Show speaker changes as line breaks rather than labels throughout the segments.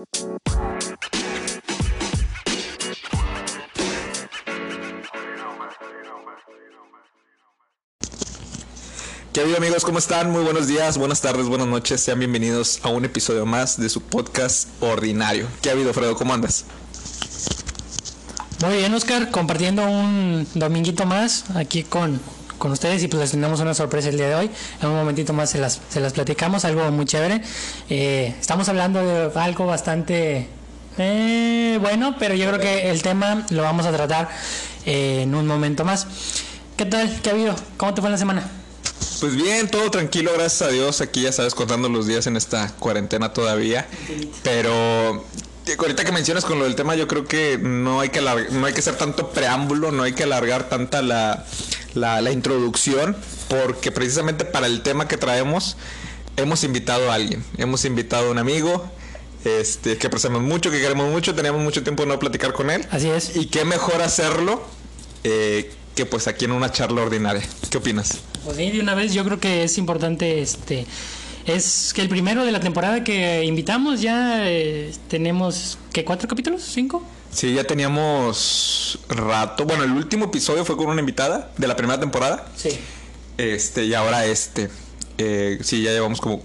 ¿Qué habido amigos? ¿Cómo están? Muy buenos días, buenas tardes, buenas noches. Sean bienvenidos a un episodio más de su podcast ordinario. ¿Qué ha habido, Fredo? ¿Cómo andas?
Muy bien, Oscar, compartiendo un dominguito más aquí con, con ustedes y pues les tenemos una sorpresa el día de hoy. En un momentito más se las, se las platicamos, algo muy chévere. Eh, estamos hablando de algo bastante eh, bueno, pero yo creo que el tema lo vamos a tratar eh, en un momento más. ¿Qué tal? ¿Qué ha habido? ¿Cómo te fue la semana?
Pues bien, todo tranquilo, gracias a Dios. Aquí ya sabes, contando los días en esta cuarentena todavía. Pero ahorita que mencionas con lo del tema, yo creo que no hay que, no hay que hacer tanto preámbulo, no hay que alargar tanta la, la, introducción, porque precisamente para el tema que traemos hemos invitado a alguien. Hemos invitado a un amigo. Este, que apreciamos mucho, que queremos mucho, teníamos mucho tiempo de no platicar con él.
Así es.
Y qué mejor hacerlo eh, que pues aquí en una charla ordinaria. ¿Qué opinas?
Pues sí, de una vez yo creo que es importante este es que el primero de la temporada que invitamos ya eh, tenemos ¿qué cuatro capítulos? ¿Cinco?
Sí, ya teníamos rato. Bueno, el último episodio fue con una invitada de la primera temporada.
Sí.
Este, y ahora este. Eh, sí, ya llevamos como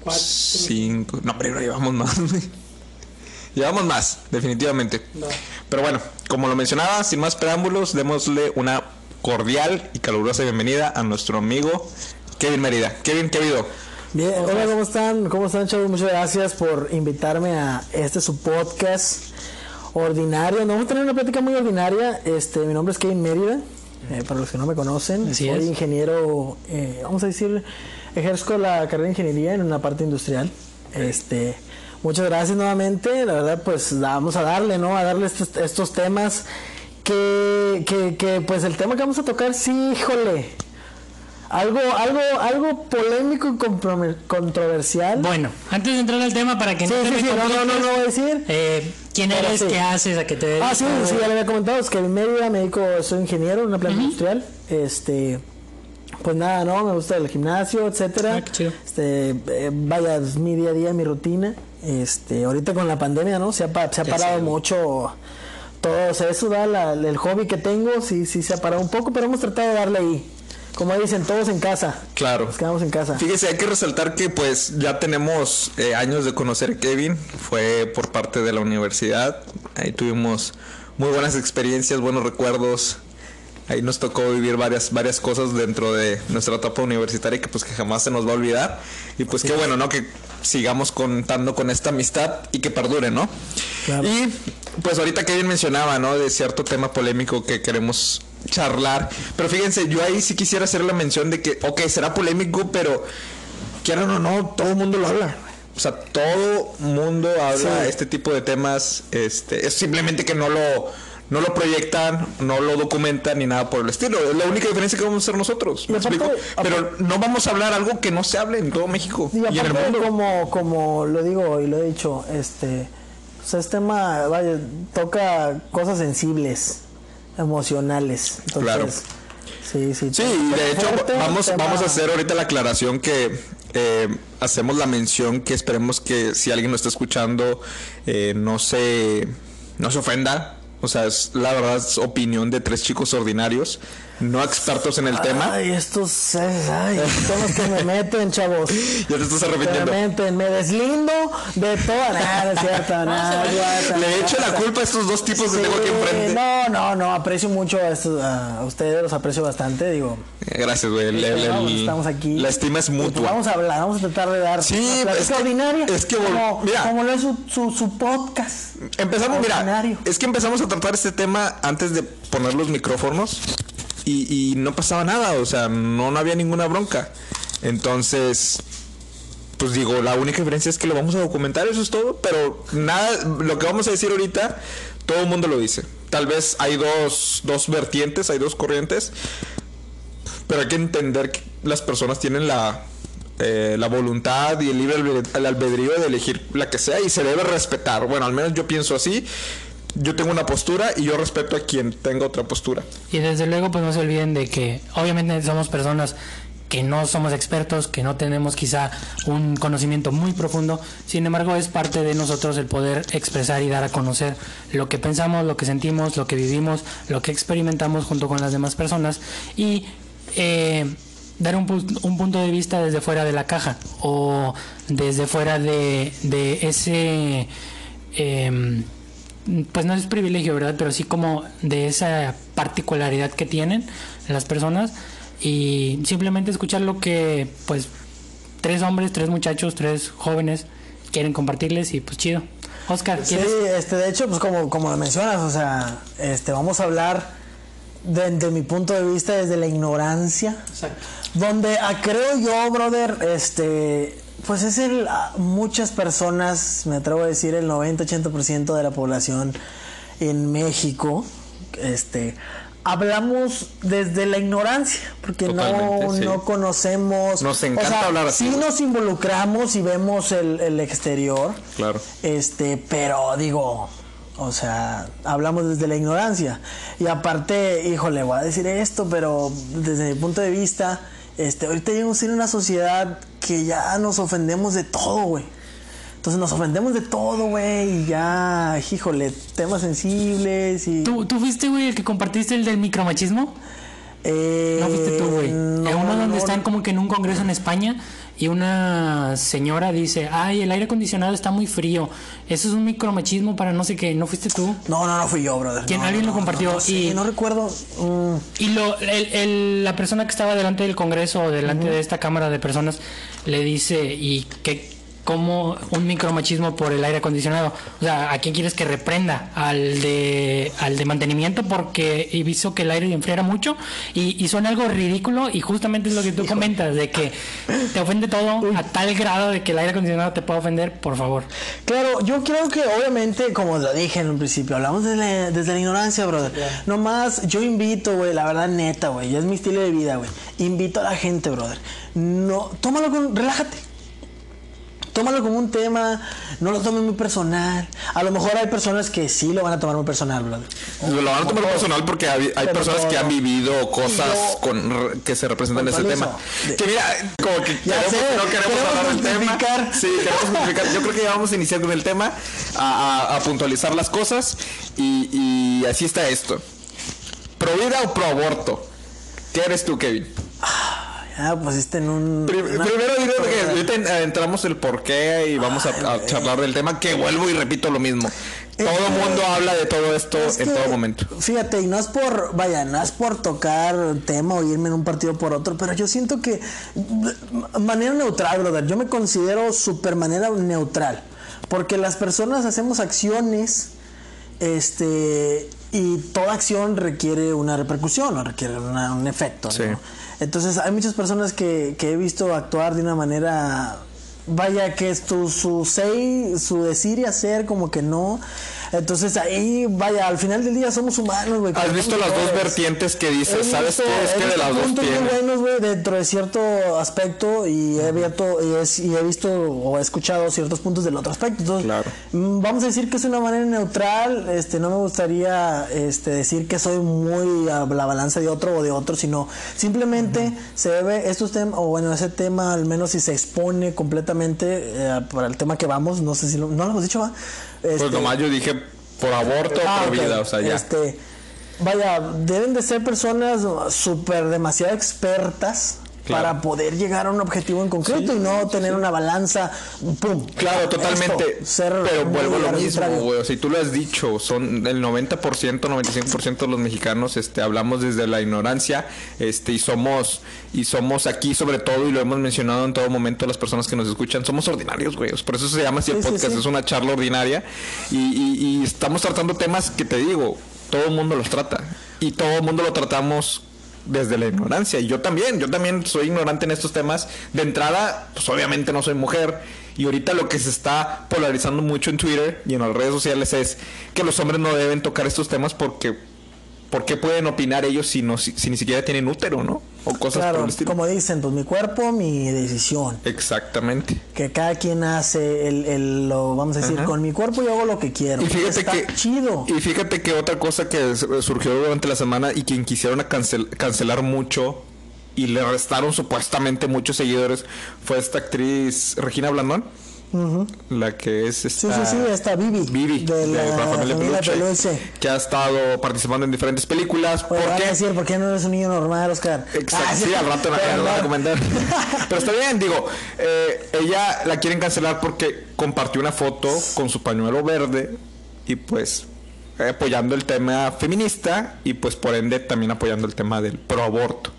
Cuatro.
cinco. No, pero llevamos más. llevamos más, definitivamente.
No.
Pero bueno, como lo mencionaba, sin más preámbulos, démosle una cordial y calurosa bienvenida a nuestro amigo Kevin Mérida. Kevin, ¿qué ha habido?
Bien, hola, ¿cómo están? ¿Cómo están, chavos? Muchas gracias por invitarme a este su podcast ordinario. Nos vamos a tener una plática muy ordinaria. Este, mi nombre es Kevin Mérida, eh, para los que no me conocen.
Así
Soy
es.
ingeniero, eh, vamos a decir, ejerzo la carrera de ingeniería en una parte industrial. Este, muchas gracias nuevamente. La verdad, pues vamos a darle, ¿no? A darle estos, estos temas que, que, que, pues el tema que vamos a tocar, sí, híjole. Algo, algo, algo polémico y controversial.
Bueno, antes de entrar al tema para que
Sí,
no te
sí, sí, no, no, no, no voy a decir.
eh, ¿Quién eres?
sí.
¿Qué haces? ¿A qué te dedicas?
Ah, sí, sí, ya le había comentado, es que en Mérida me dedico, soy ingeniero en una planta industrial. Este, pues nada, no, me gusta el gimnasio, etcétera.
Ah, qué chido.
Este, eh, vaya, es mi día a día, mi rutina. Este, ahorita con la pandemia, ¿no? Se ha, pa- se ha parado mucho todo, o sea, eso da la- el hobby que tengo, sí, sí se ha parado un poco, pero hemos tratado de darle ahí. Como dicen, todos en casa.
Claro.
Nos quedamos en casa.
Fíjese, hay que resaltar que pues ya tenemos eh, años de conocer a Kevin. Fue por parte de la universidad. Ahí tuvimos muy buenas experiencias, buenos recuerdos. Ahí nos tocó vivir varias, varias cosas dentro de nuestra etapa universitaria que pues que jamás se nos va a olvidar. Y pues qué bueno, ¿no? Que sigamos contando con esta amistad y que perdure, ¿no?
Claro.
Y pues ahorita Kevin mencionaba, ¿no? De cierto tema polémico que queremos charlar. Pero fíjense, yo ahí sí quisiera hacer la mención de que, ok, será polémico, pero quieran o no, todo el mundo lo habla. O sea, todo mundo habla
Sí.
este tipo de temas. Este, es simplemente que no lo, no lo proyectan, no lo documentan ni nada por el estilo. Es la única diferencia que vamos a hacer nosotros. Pero no vamos a hablar algo que no se hable en todo México
Y
y, en el mundo.
como, como lo digo y lo he dicho, este, pues este tema, vaya, toca cosas sensibles, emocionales. Entonces,
Claro.
Sí, sí.
Sí, de hecho
fuerte,
vamos,
tema-
vamos a hacer ahorita la aclaración que eh, hacemos la mención que esperemos que si alguien nos está escuchando eh, no se no se ofenda. O sea, es la verdad es opinión de tres chicos ordinarios, no expertos en el tema.
Ay, estos, ay, temas que me meten, chavos.
Ya te estás
Que me
arrepintiendo.
meten, me deslindo de toda nada, no es cierto, nada.
Le echo la culpa a estos dos tipos que
Sí,
tengo aquí enfrente.
No, no, no, aprecio mucho a, estos, a ustedes, los aprecio bastante, digo.
Gracias, güey. El- el-
Vamos,
el-
estamos aquí.
La estima es
pues,
mutua.
Vamos a hablar, vamos a tratar de dar
Sí,
una
es que-
ordinaria.
es que,
como,
mira.
como lo es su, su, su podcast.
Empezamos, mira,
Ordinario.
es que empezamos a tratar este tema antes de poner los micrófonos y, no pasaba nada, o sea, no, no había ninguna bronca. Entonces, pues digo, la única diferencia es que lo vamos a documentar, eso es todo, pero nada, lo que vamos a decir ahorita, todo el mundo lo dice. Tal vez hay dos, dos vertientes, hay dos corrientes, pero hay que entender que las personas tienen la, eh, la voluntad y el libre el albedrío de elegir la que sea y se debe respetar. Bueno, al menos yo pienso así. Yo tengo una postura y yo respeto a quien tenga otra postura.
Y desde luego, pues no se olviden de que obviamente somos personas que no somos expertos, que no tenemos quizá un conocimiento muy profundo, sin embargo es parte de nosotros el poder expresar y dar a conocer lo que pensamos, lo que sentimos, lo que vivimos, lo que experimentamos junto con las demás personas y eh, dar un, punto de vista desde fuera de la caja o desde fuera de, ese... Em, pues no es privilegio, ¿verdad? Pero sí como de esa particularidad que tienen las personas y simplemente escuchar lo que pues tres hombres, tres muchachos, tres jóvenes quieren compartirles y pues chido. Oscar,
¿quieres? Sí, este, de hecho, pues como, como lo mencionas, o sea, este, vamos a hablar desde mi punto de vista desde la ignorancia. Exacto. Donde ah, creo yo, brother, este, pues es el, ah, muchas personas, me atrevo a decir el 90-80% de la población en México, este, hablamos desde la ignorancia, porque no, no conocemos.
Nos encanta hablar así.
Sí nos involucramos y vemos el, el, exterior.
Claro.
Este, pero digo, o sea, hablamos desde la ignorancia. Y aparte, híjole, voy a decir esto, pero desde mi punto de vista, este, ahorita vivimos en una sociedad que ya nos ofendemos de todo, güey. Entonces nos ofendemos de todo, güey, y ya, híjole, temas sensibles y...
¿Tú, ¿Tú fuiste, güey, el que compartiste el del micromachismo?
Eh,
no fuiste tú, güey. uno donde están como que en un congreso en España y una señora dice, ay, el aire acondicionado está muy frío. Eso es un micromachismo para no sé qué. ¿No fuiste tú?
No, no, no fui yo, brother.
¿Quién? alguien lo compartió.
y no recuerdo.
Mm. Y lo, el, la persona que estaba delante del congreso o delante de esta cámara de personas le dice, ¿y qué, como un micromachismo por el aire acondicionado. O sea, ¿a quién quieres que reprenda? Al de, al de mantenimiento porque visto que el aire enfriara mucho y, y suena algo ridículo y justamente es lo que tú comentas, de que te ofende todo a tal grado de que el aire acondicionado te pueda ofender, por favor.
Claro, yo creo que obviamente, como lo dije en un principio, hablamos desde la, desde la ignorancia, brother. No más, yo invito, güey, la verdad neta, güey, ya es mi estilo de vida, güey. Invito a la gente, brother. No, tómalo con, relájate tómalo como un tema, no lo tomes muy personal. A lo mejor hay personas que sí lo van a tomar muy personal, brother.
Lo van a tomar muy personal porque hay, personas que han vivido cosas con, que se representan en ese tema. Que mira, como que no queremos hablar del tema. Sí, queremos Yo creo que ya vamos a iniciar con el tema, a, puntualizar las cosas y, y así está esto. ¿Pro vida o pro aborto? ¿Qué eres tú, Kevin?
Ah, pues este en un.
primero diré que ahorita entramos el porqué y vamos a, charlar del tema, que vuelvo y repito lo mismo. Todo el mundo habla de todo esto en todo momento.
Fíjate, y no es por, vaya, no es por tocar tema o irme en un partido por otro, pero yo siento que manera neutral, brother. Yo me considero super manera neutral. Porque las personas hacemos acciones, este, y toda acción requiere una repercusión o requiere un efecto. Sí. Entonces hay muchas personas que, que he visto actuar de una manera vaya que es tu, su su decir y hacer como que no. Entonces ahí, vaya, al final del día somos humanos, güey.
Has visto las dos vertientes que dices, ¿sabes qué? Es que de las dos
muy buenos, güey, dentro de cierto aspecto y he, abierto, y, he visto o he escuchado ciertos puntos del otro aspecto. Entonces,
claro.
Mm, vamos a decir que es una manera neutral, este, no me gustaría este, decir que soy muy a la balanza de otro o de otro, sino simplemente se debe estos temas, o bueno, ese tema al menos si se expone completamente eh, para el tema que vamos, no sé si lo, no lo hemos dicho, ¿va?
Este, nomás yo dije por aborto o ah, por vida, o sea, ya.
Este, vaya, deben de ser personas súper demasiado expertas para poder llegar a un objetivo en concreto y no tener una balanza, ¡pum!
Claro, totalmente. pero vuelvo a lo mismo, güey. O sea, tú lo has dicho, son el 90%, 95% de los mexicanos este, hablamos desde la ignorancia este, y somos y somos aquí sobre todo, y lo hemos mencionado en todo momento las personas que nos escuchan, somos ordinarios, güey. Por eso se llama así el podcast, es una charla ordinaria y, y estamos tratando temas que te digo, todo el mundo los trata y todo el mundo lo tratamos desde la ignorancia. Y yo también, yo también soy ignorante en estos temas. De entrada, pues obviamente no soy mujer. Y ahorita lo que se está polarizando mucho en Twitter y en las redes sociales es que los hombres no deben tocar estos temas porque ¿por qué pueden opinar ellos si, no, si, ni siquiera tienen útero, no? O cosas
claro, Como dicen, pues mi cuerpo, mi decisión.
Exactamente.
Que cada quien hace el, lo vamos a decir, con mi cuerpo yo hago lo que quiero.
Y fíjate que chido. Y fíjate que otra cosa que surgió durante la semana y quien quisieron cancelar mucho y le restaron supuestamente muchos seguidores fue esta actriz Regina Blandón. La que es
Sí,
esta...
sí, sí, está Vivi.
Vivi,
de la, familia
Peluche,
Peluche.
que ha estado participando en diferentes películas.
Oye,
¿Por qué?
decir, ¿por qué no eres un niño normal, Oscar?
Exacto,
Ah,
sí, al rato
pero
van a comentar. Pero está bien, digo, eh, ella la quieren cancelar porque compartió una foto con su pañuelo verde y pues apoyando el tema feminista y pues por ende también apoyando el tema del proaborto.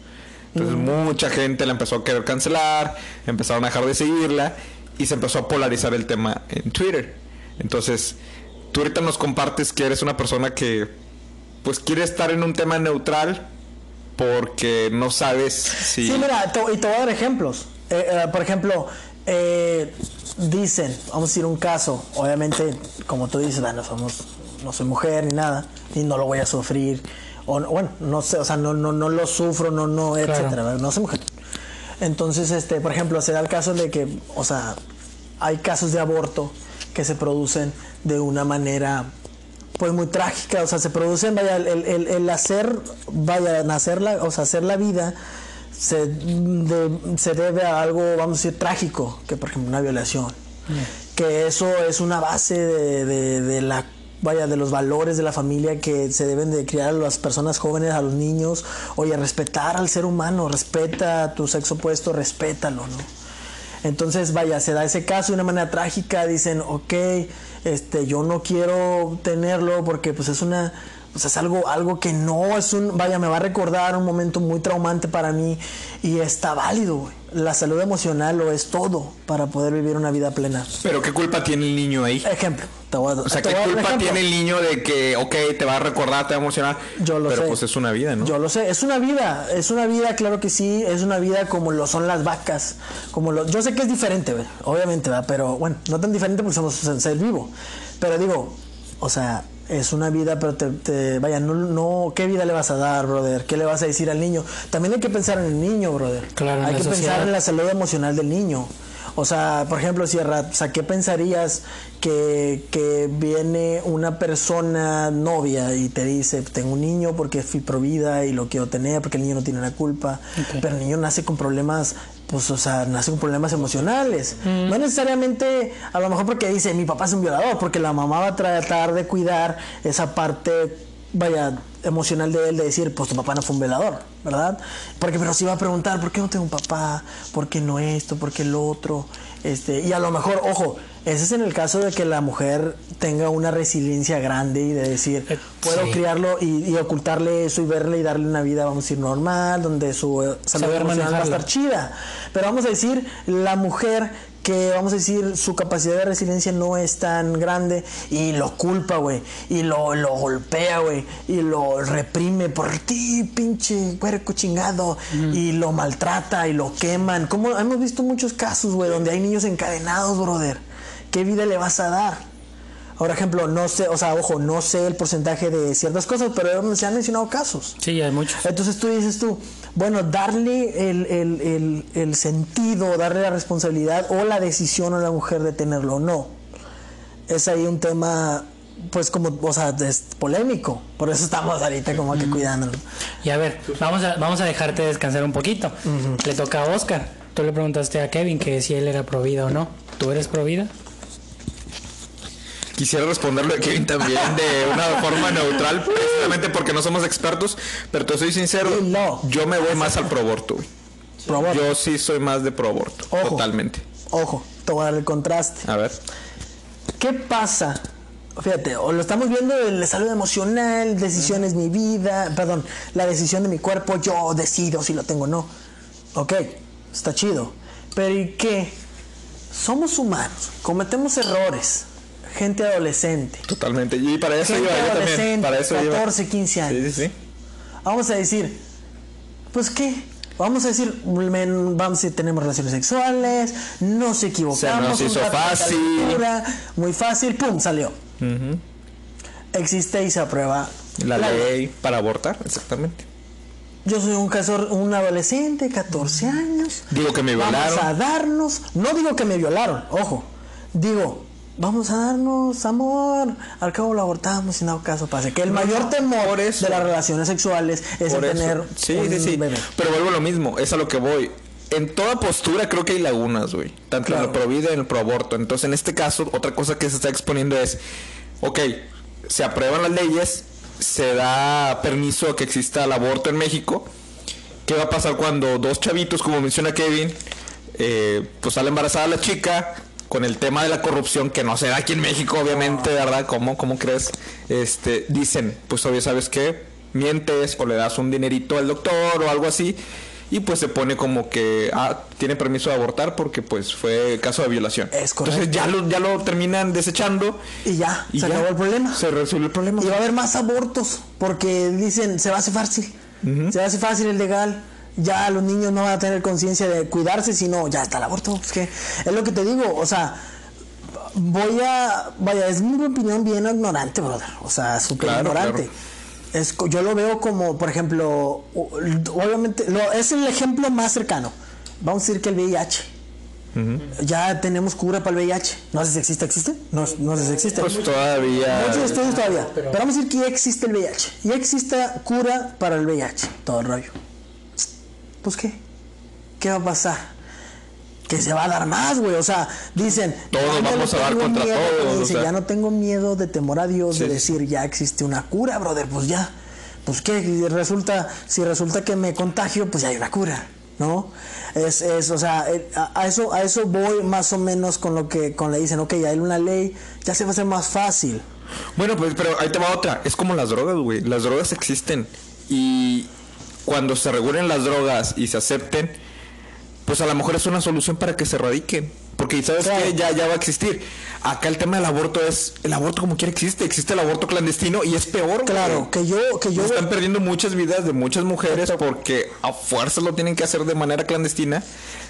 Entonces mucha gente la empezó a querer cancelar, empezaron a dejar de seguirla y se empezó a polarizar el tema en Twitter. Entonces, tú ahorita nos compartes que eres una persona que pues quiere estar en un tema neutral porque no sabes si...
Sí, mira, te- y te voy a dar ejemplos. Eh, eh, por ejemplo, eh, dicen, vamos a decir un caso, obviamente, como tú dices, "Ah, no somos, no soy mujer ni nada, y no lo voy a sufrir, o no- bueno, no sé, o sea, no, no, no lo sufro, no, no, etcétera, no soy mujer. Entonces, este, por ejemplo, se da el caso de que, o sea, hay casos de aborto que se producen de una manera pues muy trágica, o sea, se producen, vaya, el, el- el hacer, vaya, nacer la, o sea, hacer la vida se, de- se debe a algo, vamos a decir, trágico, que por ejemplo una violación, que eso es una base de, de- de la, vaya, de los valores de la familia que se deben de criar a las personas jóvenes, a los niños, oye, respetar al ser humano, respeta tu sexo opuesto, respétalo, ¿no? Entonces, vaya, se da ese caso de una manera trágica, dicen, ok, este, yo no quiero tenerlo porque pues es una, pues es algo, algo que no es un, vaya, me va a recordar un momento muy traumante para mí y está válido, güey. La salud emocional lo es todo para poder vivir una vida plena.
Pero ¿qué culpa tiene el niño ahí?
Ejemplo, te voy a,
O sea, ¿qué culpa tiene el niño de que, ok, te va a recordar, te va a emocionar?
Yo lo
pero
sé.
pues es una vida, ¿no?
Yo lo sé, es una vida, es una vida, claro que sí, es una vida como lo son las vacas, como lo, yo sé que es diferente, obviamente, ¿verdad? pero bueno, no tan diferente porque somos un ser vivo, pero digo, o sea, es una vida, pero te, te- vaya, no, no, ¿qué vida le vas a dar, brother? ¿Qué le vas a decir al niño? También hay que pensar en el niño, brother.
Claro,
hay que pensar en la salud emocional del niño. O sea, por ejemplo, Sierra, o sea, ¿qué pensarías que, que viene una persona novia y te dice, tengo un niño porque fui pro vida y lo quiero tener porque el niño no tiene la culpa, pero el niño nace con problemas, pues, o sea, nace con problemas emocionales. No necesariamente, a lo mejor porque dice, mi papá es un violador, porque la mamá va a tratar de cuidar esa parte, vaya, emocional de él, de decir, pues tu papá no fue un violador, ¿verdad? Porque, pero si va a preguntar, ¿por qué no tengo un papá? ¿Por qué no esto? ¿Por qué lo otro? Este, y a lo mejor, ojo, ese es en el caso de que la mujer tenga una resiliencia grande y de decir,
Eh,
puedo
sí.
criarlo y, y ocultarle eso y verle y darle una vida, vamos a decir, normal, donde su eh, salud emocional va a estar chida. Pero vamos a decir, la mujer que, vamos a decir, su capacidad de resiliencia no es tan grande y lo culpa, güey, y lo, lo golpea, güey, y lo reprime por ti, pinche puerco chingado, y lo maltrata y lo queman. Como hemos visto muchos casos, güey, donde hay niños encadenados, brother. ¿Qué vida le vas a dar? Por ejemplo, no sé, o sea, ojo, no sé el porcentaje de ciertas cosas, pero se han mencionado casos.
Sí, hay muchos.
Entonces tú dices tú, bueno, darle el, el- el- el sentido, darle la responsabilidad o la decisión a la mujer de tenerlo o no. Es ahí un tema, pues como, o sea, es polémico. Por eso estamos ahorita como que cuidándolo.
Y a ver, vamos a, vamos a dejarte descansar un poquito. Le toca a Oscar. Tú le preguntaste a Kevin que si él era pro vida o no. ¿Tú eres pro vida?
Quisiera responderlo a Kevin también de una forma neutral, precisamente porque no somos expertos, pero te soy sincero,
Dilo.
yo me voy más al proaborto, güey.
Pro.
Yo sí soy más de proaborto,
Ojo.
totalmente.
Ojo, te voy a dar el contraste.
A ver.
¿Qué pasa? Fíjate, o lo estamos viendo de la salud emocional, decisiones mi vida, perdón, la decisión de mi cuerpo, yo decido si lo tengo o no. Ok, está chido. Pero ¿y qué? Somos humanos, cometemos errores. Gente adolescente.
Totalmente. Y para eso
Gente
iba yo también. Para eso iba.
14, 15 años.
Sí, sí, sí.
Vamos a decir, pues qué, vamos a decir, men- vamos a tenemos relaciones sexuales, nos equivocamos,
Se nos hizo fácil.
muy fácil, pum, salió. Existe y se aprueba
La ley para abortar, exactamente.
Yo soy un caso, un adolescente, 14 años.
Digo que me
Vamos
violaron.
a darnos, no digo que me violaron, ojo, digo, vamos a darnos amor. Al cabo lo abortamos y no caso pase. Que el mayor temor
eso.
de las relaciones sexuales es el tener
Sí,
un
sí, sí.
bebé.
Pero vuelvo a lo mismo, es a lo que voy. En toda postura creo que hay lagunas, güey. Tanto en el pro vida y en el pro aborto. Entonces, en este caso, otra cosa que se está exponiendo es, ok, se aprueban las leyes, se da permiso a que exista el aborto en México. ¿Qué va a pasar cuando dos chavitos, como menciona Kevin, eh, pues sale embarazada la chica con el tema de la corrupción que no se da aquí en México, obviamente, ¿verdad? ¿Cómo, cómo crees? Este, dicen, pues obvio, ¿sabes qué? Mientes o le das un dinerito al doctor o algo así. Y pues se pone como que ah, tiene permiso de abortar porque pues fue caso de violación.
Es correcto.
Entonces ya lo, ya lo terminan desechando.
Y ya,
y
se
ya
acabó el problema.
Se resuelve el problema.
Y va a haber más abortos porque dicen, se va a hacer fácil. Se va a hacer fácil el legal. Ya los niños no van a tener conciencia de cuidarse, sino ya está el aborto. Es que es lo que te digo, o sea, voy a, vaya, es mi opinión bien ignorante, brother. O sea, súper
Claro,
ignorante.
claro.
Es, yo lo veo como, por ejemplo, obviamente, lo, es el ejemplo más cercano. Vamos a decir que el VIH. Ya tenemos cura para el VIH. No sé si existe, ¿existe? No, no sé si existe.
Pues todavía.
Muchos estudios todavía. Pero vamos a decir que ya existe el VIH. Ya existe cura para el VIH. Todo el rollo. Pues qué. ¿Qué va a pasar? Que se va a dar más, güey. O sea, dicen.
Todos vamos a dar
tengo
contra
miedo,
todos, o
dice,
sea.
Ya no tengo miedo de temor a Dios
Sí,
de decir ya existe una cura, brother. Pues ya. Pues qué. Resulta, si resulta que me contagio, pues ya hay una cura. ¿No? Es, es, o sea, eh, a, eso, a eso voy más o menos con lo que con le dicen, ok, hay una ley, ya se va a hacer más fácil.
Bueno, pues, pero ahí te va otra. Es como las drogas, güey. Las drogas existen. Y cuando se regulen las drogas y se acepten, pues a lo mejor es una solución para que se erradiquen. Porque, ¿sabes
Claro.
qué? Ya, ya va a existir. Acá el tema del aborto es... El aborto como quiera existe. Existe el aborto clandestino y es peor,
Claro,
güey.
que yo, que yo,
Están perdiendo muchas vidas de muchas mujeres porque a fuerza lo tienen que hacer de manera clandestina,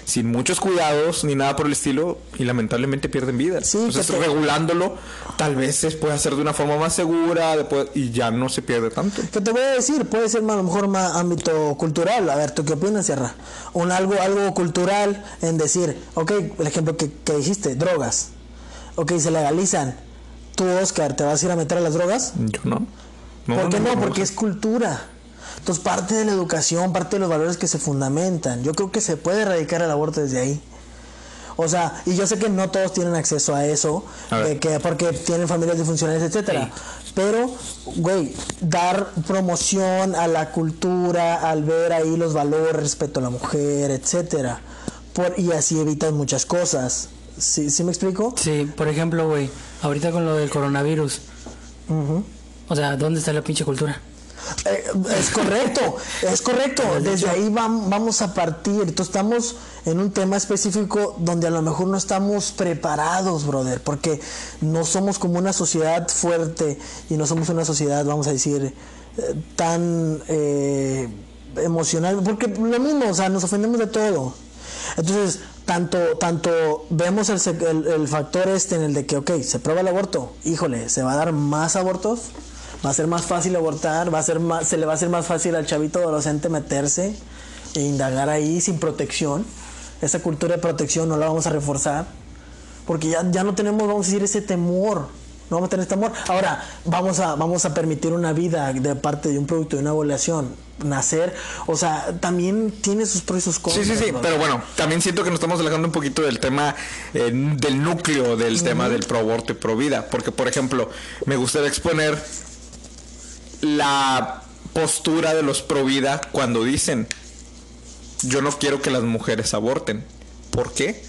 sin muchos cuidados ni nada por el estilo, y lamentablemente pierden vidas.
Sí,
Entonces,
que te-
regulándolo, tal vez se puede hacer de una forma más segura después, y ya no se pierde tanto.
¿Qué te voy a decir? Puede ser a lo mejor más ámbito cultural. A ver, ¿tú qué opinas, Sierra? Un algo, algo cultural en decir, ok, el ejemplo que, que dijiste, drogas. Ok, se legalizan. Tú, Oscar, ¿te vas a ir a meter a las drogas?
Yo no.
¿Por qué no? Porque es cultura. Entonces, parte de la educación, parte de los valores que se fundamentan. Yo creo que se puede erradicar el aborto desde ahí. O sea, y yo sé que no todos tienen acceso a eso,
A
eh, que porque tienen familias disfuncionales, etcétera. Pero, güey, dar promoción a la cultura, al ver ahí los valores, respeto a la mujer, etcétera. Por, y así evitas muchas cosas. ¿Sí, ¿sí me explico?
Sí, por ejemplo, güey, ahorita con lo del coronavirus. O sea, ¿dónde está la pinche cultura?
Eh, es correcto, es correcto. Desde ahí vam- vamos a partir. Entonces estamos en un tema específico donde a lo mejor no estamos preparados, brother, porque no somos como una sociedad fuerte y no somos una sociedad, vamos a decir, eh, tan eh, emocional, porque lo mismo, o sea, nos ofendemos de todo. Entonces, tanto, tanto vemos el, el- el factor este en el de que, ok, se prueba el aborto, híjole, se va a dar más abortos, va a ser más fácil abortar, va a ser más, se le va a hacer más fácil al chavito adolescente meterse e indagar ahí sin protección. Esa cultura de protección no la vamos a reforzar, porque ya, ya no tenemos, vamos a decir, ese temor. No vamos a tener temor. Ahora, vamos a, vamos a permitir una vida de parte de un producto de una ovulación nacer. O sea, también tiene sus pros y sus
Sí,
contras.
sí, sí,
brother.
pero bueno, también siento que nos estamos alejando un poquito del tema, eh, del núcleo del tema del pro aborto y pro vida, porque por ejemplo, me gustaría exponer la postura de los pro vida cuando dicen, yo no quiero que las mujeres aborten. ¿Por qué?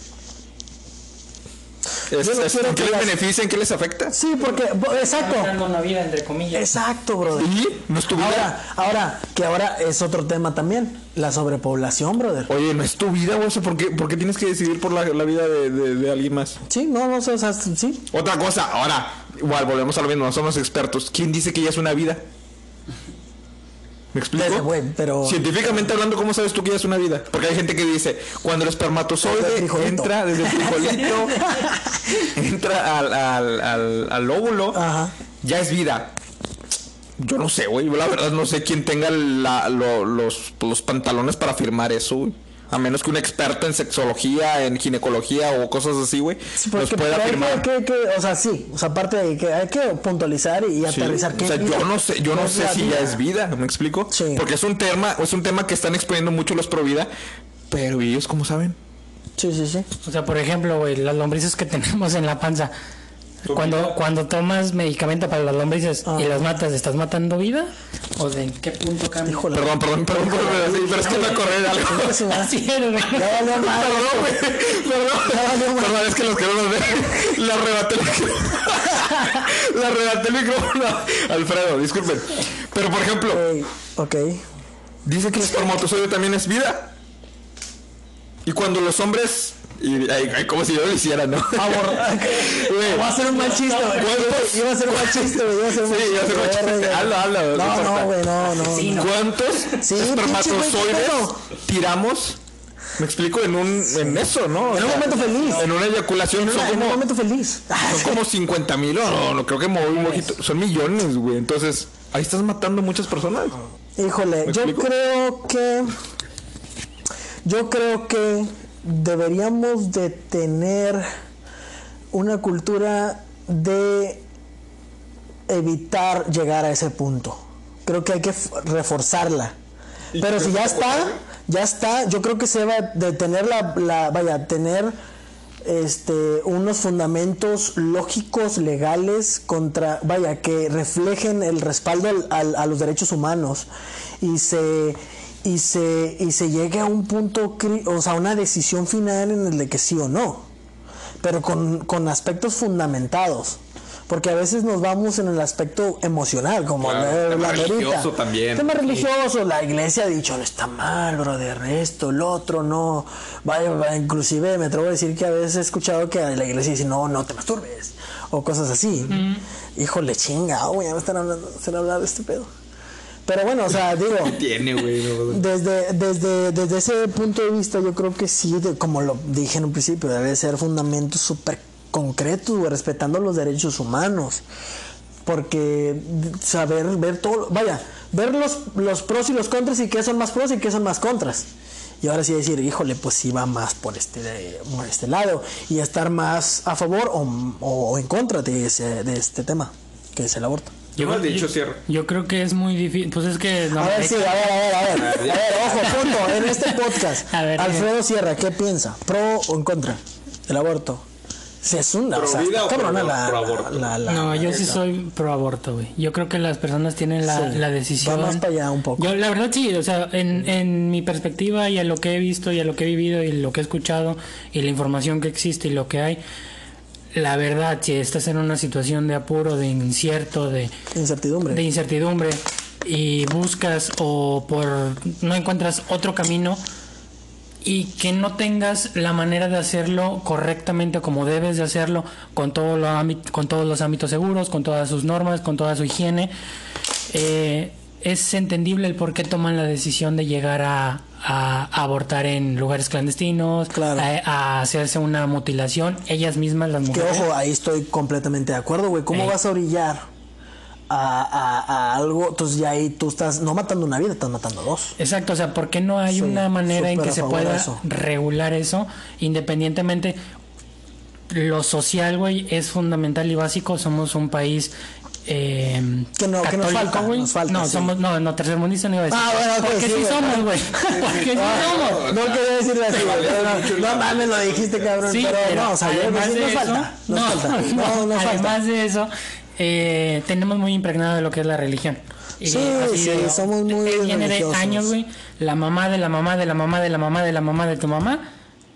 Es-
Yo no
es-
quiero
¿En qué
que
les
las-
beneficia? ¿En qué les afecta?
Sí, porque, bo- exacto.
Una vida, entre comillas.
Exacto, brother.
¿Y? ¿No es tu vida?
Ahora, ahora, que ahora es otro tema también, la sobrepoblación, brother.
Oye, no es tu vida, güey. ¿Por qué, por qué tienes que decidir por la, la vida de, de- de alguien más?
Sí, no, no sé, o sea, sí.
Otra cosa, ahora, igual volvemos a lo mismo, no somos expertos. ¿Quién dice que ya es una vida? ¿Me explico?
Pero-
Científicamente hablando, ¿cómo sabes tú que ya es una vida? Porque hay gente que dice, cuando el
Desde
espermatozoide
el
entra desde el frijolito, entra al, al, al, al óvulo,
Ajá.
ya es vida. Yo no sé, güey. La verdad no sé quién tenga la- lo- los, los pantalones para afirmar eso, güey. A menos que un experto en sexología, en ginecología o cosas así, güey,
Sí,
nos pueda afirmar.
que- que- o sea, sí, o sea, aparte de que hay que puntualizar y, y
Sí,
aterrizar.
o
qué
sea,
vida-
yo no sé, yo
qué
no
es
sé si
vida.
ya es vida, ¿me explico?
Sí.
Porque es un tema, es un tema que están exponiendo mucho los pro vida, pero ellos cómo saben?
Sí, sí, sí.
O sea, por ejemplo, güey, las lombrices que tenemos en la panza. Cuando, cuando tomas medicamento para las lombrices
Ah.
y las matas, ¿estás matando vida? ¿O de en qué punto cambia?
Híjole.
Perdón, perdón, perdón, perdón, pero, sí, pero es que me acordé de algo.
Así es, güey.
Ya valió madre.
Perdón, güey. Perdón. Perdón, es que los que no nos ven. Le arrebaté el micrófono. Le arrebaté el micrófono. Alfredo, disculpen. Pero por ejemplo,
Ok, ok.
dice que el espermatozoide también es vida. Y cuando los hombres. Y, ay, ay, como si yo lo hiciera, ¿no?
Va a ser un mal chiste, güey. Iba a ser un mal chiste, güey. Iba a ser un mal
Sí,
chiste.
iba a ser un mal chiste. Habla, habla, no
No, güey, no, no. no.
¿Cuántos
Sí,
espermatozoides tiramos? Me explico en un en eso, ¿no?
En un momento feliz.
En una eyaculación son
En un momento feliz.
son como 50 mil o no, no creo que muy poquito, son millones, güey. Entonces, ahí estás matando muchas personas.
Híjole,
¿Me
yo creo que yo creo que deberíamos de tener una cultura de evitar llegar a ese punto. Creo que hay que reforzarla. Pero si ya está, ya está, yo creo que se va de tener la, la vaya, tener este unos fundamentos lógicos legales contra vaya que reflejen el respaldo al- al- a los derechos humanos y se y se y se llegue a un punto o sea una decisión final en el de que sí o no pero con, con aspectos fundamentados porque a veces nos vamos en el aspecto emocional como
Claro,
la,
tema
la Merita.
religioso también.
tema religioso la iglesia ha dicho no está mal brother esto el otro no vaya, vaya, inclusive me atrevo a decir que a veces he escuchado que la iglesia dice no no te masturbes o cosas así híjole chinga güey ya me están hablando están hablando de este pedo pero bueno o sea digo
Tiene, güey. no,
desde, desde, desde ese punto de vista, yo creo que sí, de- como lo dije en un principio, debe ser fundamentos súper concretos, güey, respetando los derechos humanos. Porque saber, ver todo, vaya, ver los, los pros y los contras y qué son más pros y qué son más contras. Y ahora sí decir, híjole, pues sí va más por este, por este lado. Y estar más a favor o, o en contra de, ese, de este tema, que es el aborto.
Yo me has dicho, cierro.
Yo creo que es muy difícil. Pues es que. No,
A ver, sí, a ver, a ver, a ver. A ver, ojo, punto. En este podcast,
A ver,
Alfredo Sierra, ¿qué piensa? ¿Pro o en contra del aborto? Si es una, o sea,
¿Pro vida
está
o pro-
cabrona la,
pro aborto?
la- la-
No, yo sí soy pro aborto, güey. Yo creo que las personas tienen la,
Sí,
la decisión.
va más para allá un poco.
Yo, la verdad, sí, o sea, en, en mi perspectiva y a lo que he visto y a lo que he vivido y lo que he escuchado y la información que existe y lo que hay, la verdad, si estás en una situación de apuro, de incierto, de,
Incertidumbre.
de incertidumbre y buscas o por no encuentras otro camino y que no tengas la manera de hacerlo correctamente como debes de hacerlo con todo lo con todos los ámbitos seguros con todas sus normas con toda su higiene eh, es entendible el por qué toman la decisión de llegar a, a abortar en lugares clandestinos
Claro.
a, a hacerse una mutilación ellas mismas las
que
mujeres
ojo, ahí estoy completamente de acuerdo, güey. ¿Cómo
Eh.
vas a orillar a, algo? Entonces ya ahí tú estás no matando una vida, estás matando dos.
Exacto, o sea, ¿por qué no hay
Sí,
una manera en que se pueda
eso.
regular eso independientemente? Lo social, güey, es fundamental y básico. Somos un país eh,
Que no- que nos falta,
güey.
nos falta,
no,
sí.
somos, no, no, tercermundista no iba a decir.
Ah, bueno, ok,
Porque
sí,
sí, somos, güey. Porque sí somos.
No quería decirlo así, güey. No, mames, lo dijiste, cabrón.
Sí,
pero,
pero
no, o sea,
además de
nos
eso,
falta. Nos
no,
falta.
no, además
falta.
de eso, eh, tenemos muy impregnado de lo que es la religión. Y
Sí,
así
sí,
de-
somos muy
Viene de
religiosos.
años, güey. La mamá de la mamá de la mamá de la mamá de la mamá de tu mamá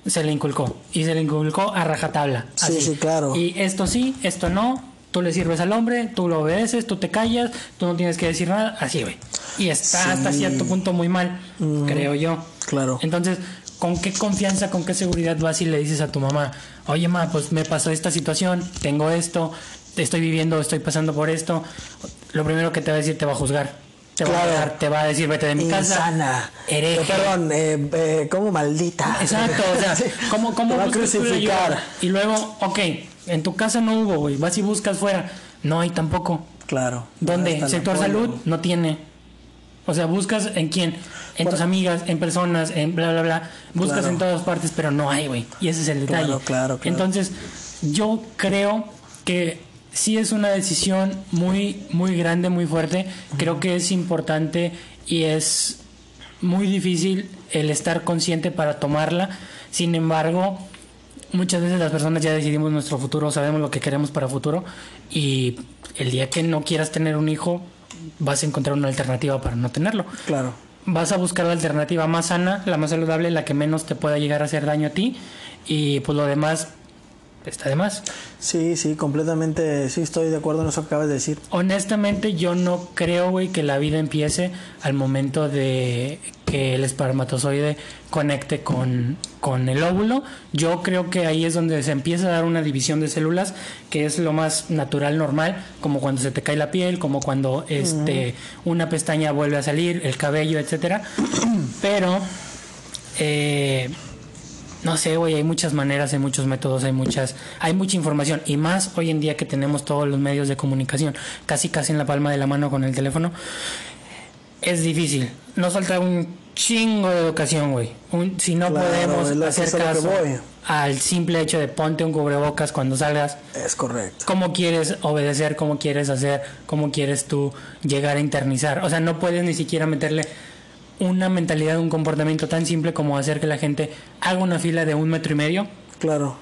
se le inculcó. Y se le inculcó a rajatabla.
Sí, sí, claro.
Y esto sí, esto no. Tú le sirves al hombre, tú lo obedeces, tú te callas, tú no tienes que decir nada. Así, güey. Y está
Sí.
hasta cierto punto muy mal, creo yo.
Claro.
Entonces, ¿con qué confianza, con qué seguridad vas y le dices a tu mamá, oye, ma, pues me pasó esta situación, tengo esto, estoy viviendo, estoy pasando por esto? Lo primero que te va a decir, te va a juzgar. Te, va, a dar- te va a decir, vete de mi casa.
Insana.
Hereje.
Eh, perdón, eh, eh, como maldita.
Exacto, o sea, ¿cómo, cómo
Te va a
buscas tú la
crucificar.
Y luego, ok, en tu casa no hubo, güey, vas y buscas fuera. No hay tampoco.
Claro.
¿Dónde? Sector salud no tiene. O sea, buscas en quién, en tus amigas, en personas, en bla, bla, bla. Buscas
Claro.
en todas partes, pero no hay, güey. Y ese es el detalle.
Claro, claro, claro.
Entonces, yo creo que sí es una decisión muy, muy grande, muy fuerte. Creo que es importante y es muy difícil el estar consciente para tomarla. Sin embargo, muchas veces las personas ya decidimos nuestro futuro, sabemos lo que queremos para futuro y el día que no quieras tener un hijo, vas a encontrar una alternativa para no tenerlo.
Claro.
Vas a buscar la alternativa más sana, la más saludable, la que menos te pueda llegar a hacer daño a ti y pues lo demás está de más.
Sí, sí, completamente, sí estoy de acuerdo en eso que acabas de decir.
Honestamente, yo no creo, güey, que la vida empiece al momento de que el espermatozoide conecte con, con el óvulo. Yo creo que ahí es donde se empieza a dar una división de células, que es lo más natural, normal, como cuando se te cae la piel, como cuando este una pestaña vuelve a salir, el cabello, etcétera. Pero eh, no sé, güey, hay muchas maneras, hay muchos métodos, hay muchas, hay mucha información y más hoy en día que tenemos todos los medios de comunicación, casi casi en la palma de la mano con el teléfono, es difícil. Nos falta un chingo de educación, güey. Si no
Claro,
podemos hacer caso
voy.
al simple hecho de ponte un cubrebocas cuando salgas,
Es correcto.
cómo quieres obedecer, cómo quieres hacer, cómo quieres tú llegar a internizar. O sea, no puedes ni siquiera meterle una mentalidad, un comportamiento tan simple como hacer que la gente haga una fila de un metro y medio.
Claro.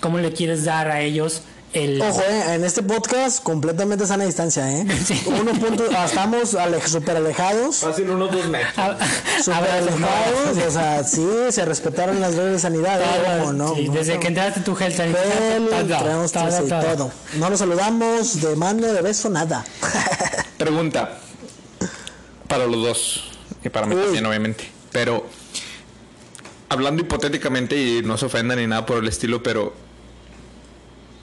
¿Cómo le quieres dar a ellos el...
Ojo, eh, en este podcast completamente sana distancia, ¿eh?
Sí.
Uno punto, ah, estamos ale, súper alejados.
Fácil unos dos metros.
a-
Súper
abrazos, ¿no?
alejados, o sea, sí, se respetaron las reglas de sanidad, ¿eh? No,
Sí,
no,
desde
no.
que entraste tu
Gel, traemos
todo.
No nos saludamos de mano, de beso, nada.
Pregunta. Para los dos. Y para mí
Uy.
también, obviamente. Pero. Hablando hipotéticamente y no se ofendan ni nada por el estilo, pero.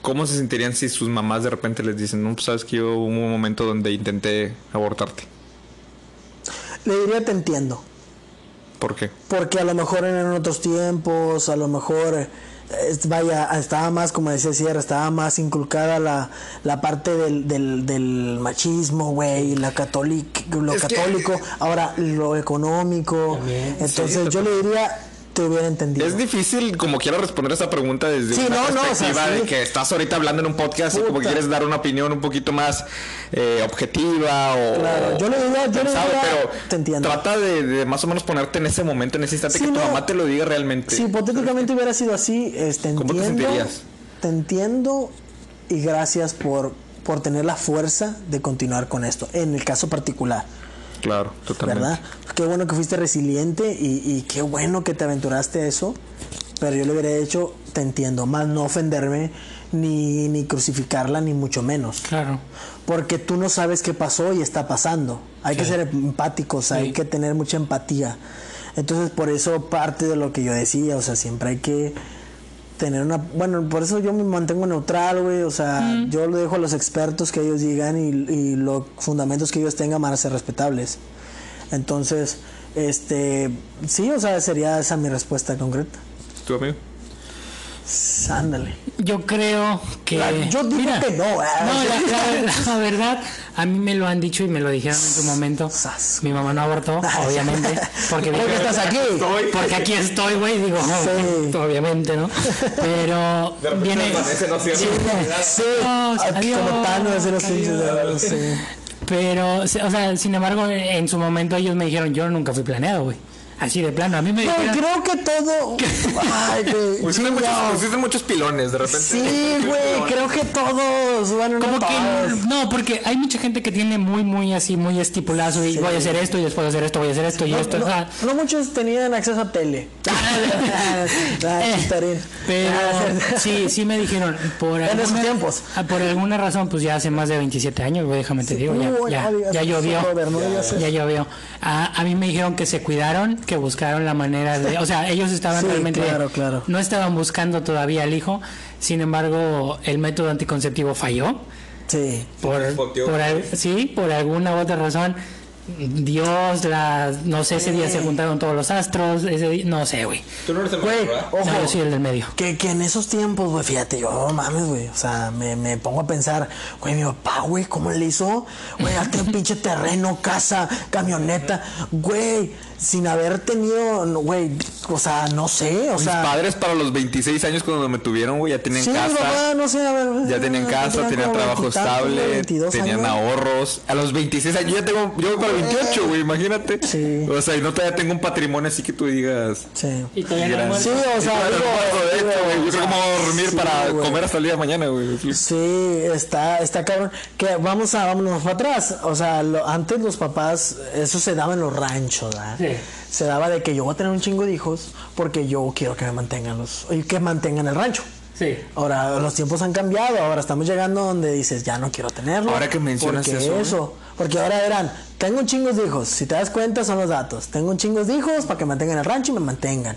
¿Cómo se sentirían si sus mamás de repente les dicen, no, pues sabes que yo hubo un momento donde intenté abortarte?
Le diría te entiendo.
¿Por qué?
Porque a lo mejor eran otros tiempos, a lo mejor, vaya, estaba más, como decía Sierra, estaba más inculcada la, la parte del, del, del machismo, güey, la católica, lo
Es que-
católico, ahora lo económico.
También.
Entonces
Sí,
yo le diría, te hubiera entendido.
Es difícil, como quiero responder esa pregunta desde
Sí,
una
no, no, o sea,
perspectiva
sí.
de que estás ahorita hablando en un podcast y como que quieres dar una opinión un poquito más eh, objetiva o.
Claro, yo le diría- yo le
pero
te entiendo.
Trata de, de más o menos ponerte en ese momento, en ese instante,
Sí,
que tu mamá te lo diga realmente.
Si hipotéticamente hubiera sido así, este,
¿Cómo te
entiendo,
sentirías?
te entiendo y gracias por, por tener la fuerza de continuar con esto, en el caso particular.
Claro, totalmente.
¿verdad? Qué bueno que fuiste resiliente y, y qué bueno que te aventuraste a eso. Pero yo le hubiera hecho, te entiendo, más no ofenderme ni, ni crucificarla, ni mucho menos.
Claro.
Porque tú no sabes qué pasó y está pasando. Hay que ser empáticos, hay que tener mucha empatía. Entonces, por eso parte de lo que yo decía, o sea, siempre hay que tener una... Bueno, por eso yo me mantengo neutral, güey, o sea, yo lo dejo a los expertos que ellos digan y, y los fundamentos que ellos tengan para ser respetables. Entonces, este, sí, o sea, sería esa mi respuesta concreta.
¿Tu amigo?
Ándale.
Yo creo que.
La- yo digo que no,
No,
¿eh?
la, la- la verdad, a mí me lo han dicho y me lo dijeron en su momento.
Sas.
Mi mamá no abortó, obviamente. Porque,
¿Por qué estás aquí?
Porque aquí estoy, güey. Digo,
Sí.
obviamente, ¿no? Pero viene.
Sí,
Adiós, adiós.
como Thanos en
Pero, o sea, sin embargo, en su momento ellos me dijeron, yo nunca fui planeado, güey. Así de plano. A mí me
No,
dijeron.
creo que todo. Ay, güey.
Pusiste muchos, pusiste muchos pilones de repente.
Sí, güey, creo que todos. Bueno,
Como
no
que
todos.
no, porque hay mucha gente que tiene muy, muy así, muy estipulado y voy a hacer esto y después de hacer esto voy a hacer esto y esto. o sea,
No, muchos tenían acceso a tele. Ah,
Eh,
chistarín.
Pero
Ah,
sí, sí me dijeron, por
En esos tiempos.
ah, por alguna razón, pues ya hace más de 27 años, güey, déjame te digo, ya, ya, ya llovió, ya llovió. A, a mí me dijeron que se cuidaron, que buscaron la manera de, o sea, ellos estaban
Sí,
realmente,
claro, claro.
no estaban buscando todavía al hijo, sin embargo, el método anticonceptivo falló
Sí.
por,
Boteó.
por al- sí, por alguna u otra razón Dios, la, no sé, ese día se juntaron todos los astros, ese día- no sé, güey.
Tú no eres el
Güey, ojo.
No, yo soy el del medio.
Que, que en esos tiempos, güey, fíjate, yo, no mames, güey. O sea, me, me pongo a pensar, güey, mi papá, güey, ¿cómo le hizo? Güey, hazte un pinche terreno, casa, camioneta, güey, sin haber tenido, no, güey, o sea, no sé, o
Mis
sea.
padres para los 26 años cuando me tuvieron, güey, ya tenían
Sí,
casa.
papá, no sé, a ver.
Ya tenían casa, tenían
como
trabajo
veintitantos,
estable,
22
tenían
años.
ahorros. A los 26 años, yo ya tengo, yo voy para 28, güey, imagínate.
Sí.
O sea, y no todavía tengo un patrimonio así que tú digas.
Sí.
Y todavía no.
Sí, o sea, digo,
de güey. Yo creo que me voy a dormir
sí,
para
güey.
comer hasta el día de mañana, güey.
Sí, está, está cabrón. Que vamos a, vámonos para atrás. O sea, lo- antes los papás, eso se daba en los ranchos, ¿verdad?
Sí.
Se daba de que yo voy a tener un chingo de hijos porque yo quiero que me mantengan los, y que mantengan el rancho.
Sí.
Ahora los tiempos han cambiado, ahora estamos llegando donde dices, ya no quiero tenerlo.
Ahora que mencionas
porque
eso, güey.
porque ahora eran, tengo un chingo de hijos, si te das cuenta son los datos, tengo un chingo de hijos para que mantengan el rancho y me mantengan.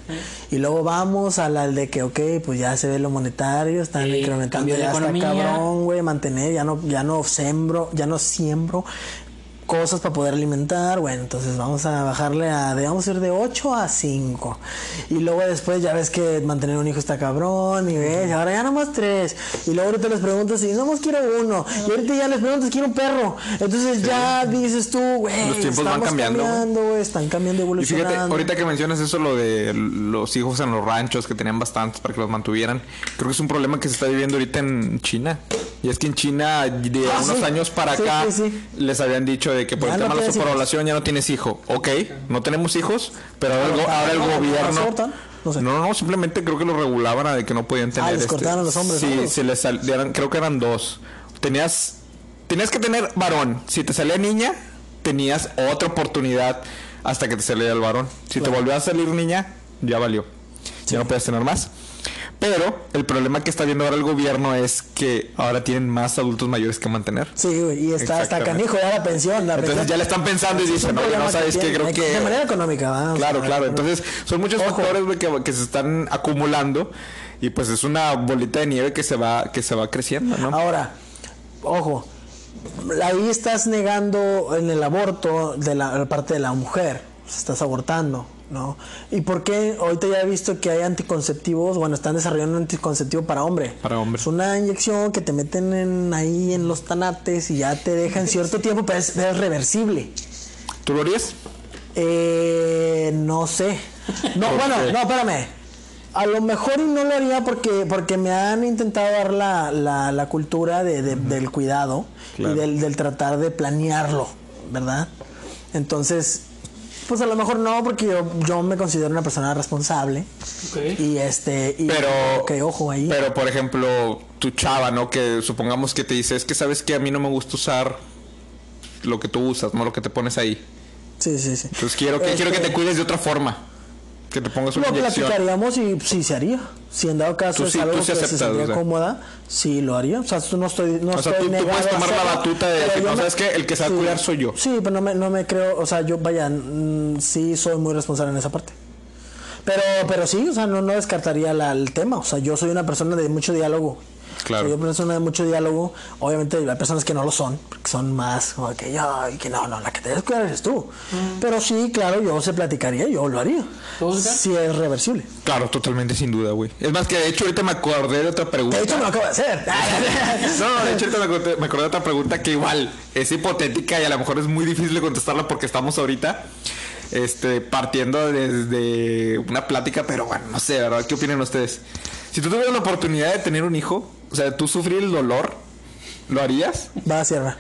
Y luego vamos a la de que, ok, pues ya se ve lo monetario, están
Sí,
incrementando, ya está
economía.
cabrón, güey, mantener, ya no, ya no sembro, ya no siembro cosas para poder alimentar, bueno, entonces vamos a bajarle a, de, vamos a ir de 8 a 5. Y luego después ya ves que mantener un hijo está cabrón, y ves, ahora ya nomás 3. Y luego ahorita les preguntas si nomás quiero uno. Y ahorita ya les preguntas quiero un perro. Entonces ya dices tú, güey,
Los tiempos van cambiando,
cambiando, güey, están cambiando,
Y
evolucionando.
fíjate, ahorita que mencionas eso, lo de los hijos en los ranchos que tenían bastantes para que los mantuvieran, creo que es un problema que se está viviendo ahorita en China. Y es que en China, de
Ah,
unos
sí.
años para
Sí,
acá, les habían dicho de que por
Ya
el
no
tema de la superpoblación ya no tienes hijo. Ok, no tenemos hijos, pero ahora, el,
para-
ahora el
para
gobierno.
no sé.
No, no, simplemente creo que lo regulaban a de que no podían tener.
les
este-
cortaron los hombres,
Sí,
¿no?
se les sal- eran- creo que eran dos. Tenías, tenías que tener varón. Si te salía niña, tenías otra oportunidad hasta que te saliera el varón. Si te volvió a salir niña, ya valió. Ya no puedes tener más. Pero el problema que está viendo ahora el gobierno es que ahora tienen más adultos mayores que mantener.
Sí, güey, y está,
Exactamente.
canijo ya la pensión. La
Entonces
pensión-
ya le están pensando y dicen, no
problema
sabes qué,
tienen.
creo que...
De manera económica. O
Claro, claro. Entonces, son muchos
Ojo.
factores güey, que, que se están acumulando y pues es una bolita de nieve que se va que se va creciendo, ¿no?
Ahora, ojo, ahí estás negando en el aborto de la, la parte de la mujer, estás abortando, ¿no? ¿Y por qué ahorita ya he visto que hay anticonceptivos, bueno, están desarrollando un anticonceptivo para hombre?
Para hombre.
Es una inyección que te meten en, ahí en los tanates y ya te dejan cierto tiempo, pero es, reversible.
¿Tú lo harías?
Eh, no sé. No,
¿Por
bueno, no, espérame. A lo mejor no lo haría porque, porque me han intentado dar la, la, la cultura de, de- del cuidado
Claro.
y del, del tratar de planearlo, ¿verdad? Entonces, pues a lo mejor no, porque yo, yo me considero una persona responsable.
Ok.
Y este, y
Pero
que ojo ahí.
Pero por ejemplo, tu chava, ¿no? Que supongamos que te dice, es que sabes que a mí no me gusta usar lo que tú usas, no lo que te pones ahí.
sí, sí, sí.
Entonces quiero que quiero que
Este,
te cuides de otra forma. Que te pongas una
Lo
inyección.
platicaríamos y sí se haría. Si en dado caso
Tú
es
sí-
algo
tú sí
que se
aceptas,
sentiría
o sea.
cómoda, sí lo haría. O sea, tú no estoy no
O sea,
estoy
tú- tú puedes tomar la batuta de decir, no,
me-
¿sabes qué? El que se va a cuidar soy yo.
Sí, pero no me, no me creo, o sea, yo vaya, mm, sí soy muy responsable en esa parte. Pero, pero sí, o sea, no, no descartaría la- el tema. O sea, yo soy una persona de mucho diálogo.
Claro.
Una persona de mucho diálogo. Obviamente hay personas que no lo son, porque son más como que yo, y que no, no, la que te debes cuidar eres tú. Pero sí, claro, yo se platicaría, yo lo haría. Si es reversible.
Claro, totalmente sin duda, güey. Es más que de hecho ahorita me acordé de otra pregunta.
De hecho, me lo acabo de hacer.
No, de hecho ahorita me acordé, me acordé de otra pregunta que igual es hipotética y a lo mejor es muy difícil de contestarla porque estamos ahorita este partiendo desde una plática, pero bueno, no sé, ¿verdad? ¿Qué opinan ustedes? Si tú tuvieras la oportunidad de tener un hijo, o sea, tú sufrir el dolor, ¿lo harías?
Va a cierra.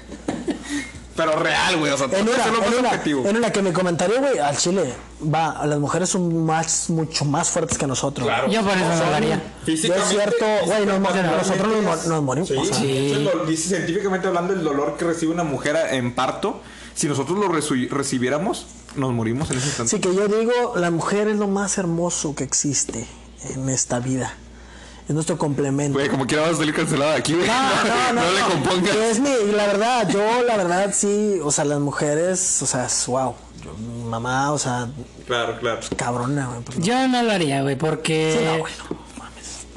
Pero real, güey, o sea,
En
tú
una, en, una,
objetivo.
en una que mi comentario, güey, al chile, va, las mujeres son más, mucho más fuertes que nosotros.
Claro.
Yo por eso no lo haría.
Es cierto, güey, nos nosotros nos, mo- nos morimos.
Sí,
o sea,
sí. Científicamente hablando, el dolor que recibe una mujer en parto, si nosotros lo recibiéramos, nos morimos en ese instante.
Así que yo digo, la mujer es lo más hermoso que existe en esta vida. Es nuestro complemento.
Güey, como quiera vas a salir cancelado aquí, güey.
No, no, no.
le compongas.
Es mi, la verdad, yo la verdad sí, o sea, las mujeres, o sea, es wow. Yo, mi mamá, o sea,
Claro, claro.
cabrona, güey. pues,
Yo no lo haría, güey,
sí,
porque
no, güey, no, mames.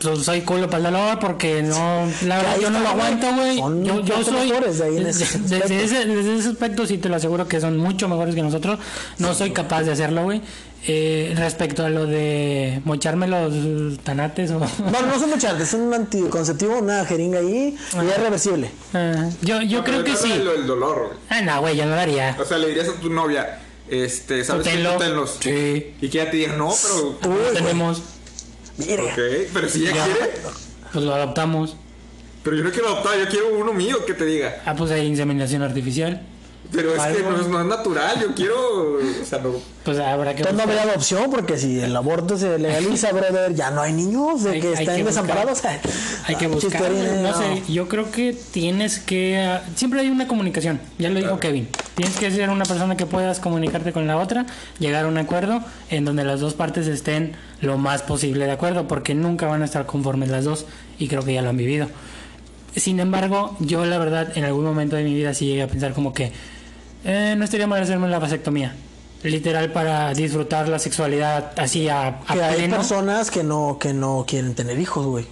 Pues, soy culo para el dolor porque no, la verdad yo no lo aguanto, güey.
Son
Yo, yo soy,
de ahí en ese
desde, ese, desde ese aspecto sí te lo aseguro que son mucho mejores que nosotros. No soy capaz de hacerlo, güey. Eh, respecto a lo de mocharme los tanates o...
No, no son muchas, es un anticonceptivo, una jeringa ahí y es reversible.
Ah, yo yo creo que sí.
El dolor, güey.
Ah, no, güey, yo no lo haría.
O sea, le dirías a tu novia, este, ¿sabes qué?
Tenlo.
Tú tenlos.
Sí.
Y que ella te diga, no, pero.
Uy,
Lo tenemos,
Mira.
Ok, pero si ella quiere.
pues lo adoptamos.
Pero yo no quiero adoptar, yo quiero uno mío que te diga.
Ah, pues hay inseminación artificial.
Pero es que no es, no es natural, yo quiero. O sea, no.
Pues habrá que
Entonces no habría adopción porque si el aborto se legaliza, brother, ya no hay niños de
Hay-
que
que
desamparados.
Hay que buscar. No sé, yo creo que tienes que. ah, siempre hay una comunicación. Ya lo dijo Kevin. Tienes que ser una persona que puedas comunicarte con la otra, llegar a un acuerdo en donde las dos partes estén lo más posible de acuerdo, porque nunca van a estar conformes las dos y creo que ya lo han vivido. Sin embargo, yo la verdad en algún momento de mi vida sí llegué a pensar como que eh, no estaría mal hacerme la vasectomía. Literal para disfrutar la sexualidad así a, a
Que hay
pleno.
personas que no, que no quieren tener hijos, güey.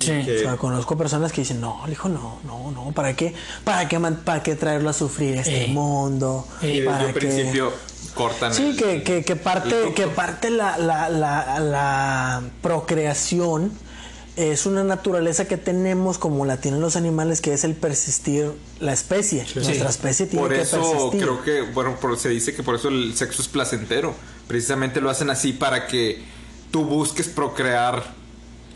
Sí.
O sea, conozco personas que dicen, no, el hijo no, no, no, ¿para qué? ¿Para qué, man- para qué traerlo a sufrir este
Eh.
mundo?
Eh.
Y desde
¿Para
un
qué?
principio cortan.
Sí,
el-
que, que, que parte, que parte la, la, la, la procreación es una naturaleza que tenemos como la tienen los animales, que es el persistir la especie. Nuestra especie tiene
Por
que
eso
persistir.
creo que, bueno, por- se dice que por eso el sexo es placentero. Precisamente lo hacen así para que tú busques procrear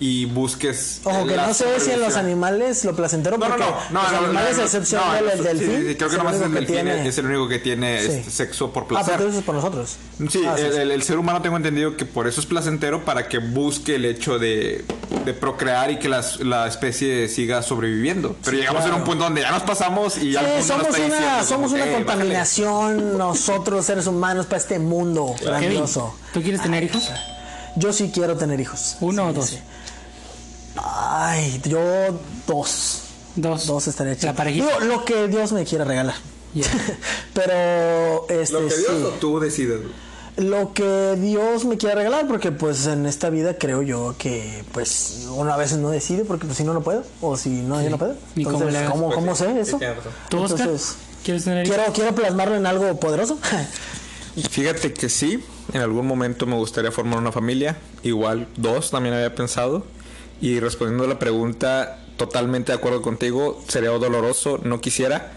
y busques.
Ojo, que no sé si en los animales lo placentero,
No, no,
porque
no, no,
los
no,
animales,
no,
a excepción
no,
del,
no,
del
sí,
delfín,
sí, creo que
es el
nomás el
único que
delfín
tiene-
es el único que tiene
Sí.
este, sexo por
Ah,
placer.
pero eso es por nosotros.
Sí,
Ah,
el,
sí.
el- el ser humano tengo entendido que por eso es placentero para que busque el hecho de, de procrear y que las- la especie siga sobreviviendo. Pero llegamos
claro.
a un punto donde ya nos pasamos y ya el
Sí,
mundo nos
somos
está
una,
diciendo
somos
como
una
que, "Ey, bájale".
contaminación nosotros seres humanos para este mundo grandioso.
¿tú quieres tener hijos?
Yo sí quiero tener hijos.
¿Uno o dos?
Sí. Ay, yo dos.
Dos.
Dos estaría chido.
La parejita.
Digo, lo que Dios me quiera regalar.
Ya.
Pero este
Lo que Dios
sí.
o tú decides.
Lo que Dios me quiera regalar, porque pues en esta vida creo yo que pues uno a veces no decide porque pues si no no puedo o si no yo no puedo.
¿Y cómo
Entonces,
le hagas?
¿cómo, cómo sé eso?
¿Tú, Oscar?
Entonces,
¿Quieres tener hijos?
quiero quiero plasmarlo en algo poderoso.
Fíjate que sí, en algún momento me gustaría formar una familia, igual dos también había pensado. Y respondiendo a la pregunta, totalmente de acuerdo contigo, sería doloroso, no quisiera,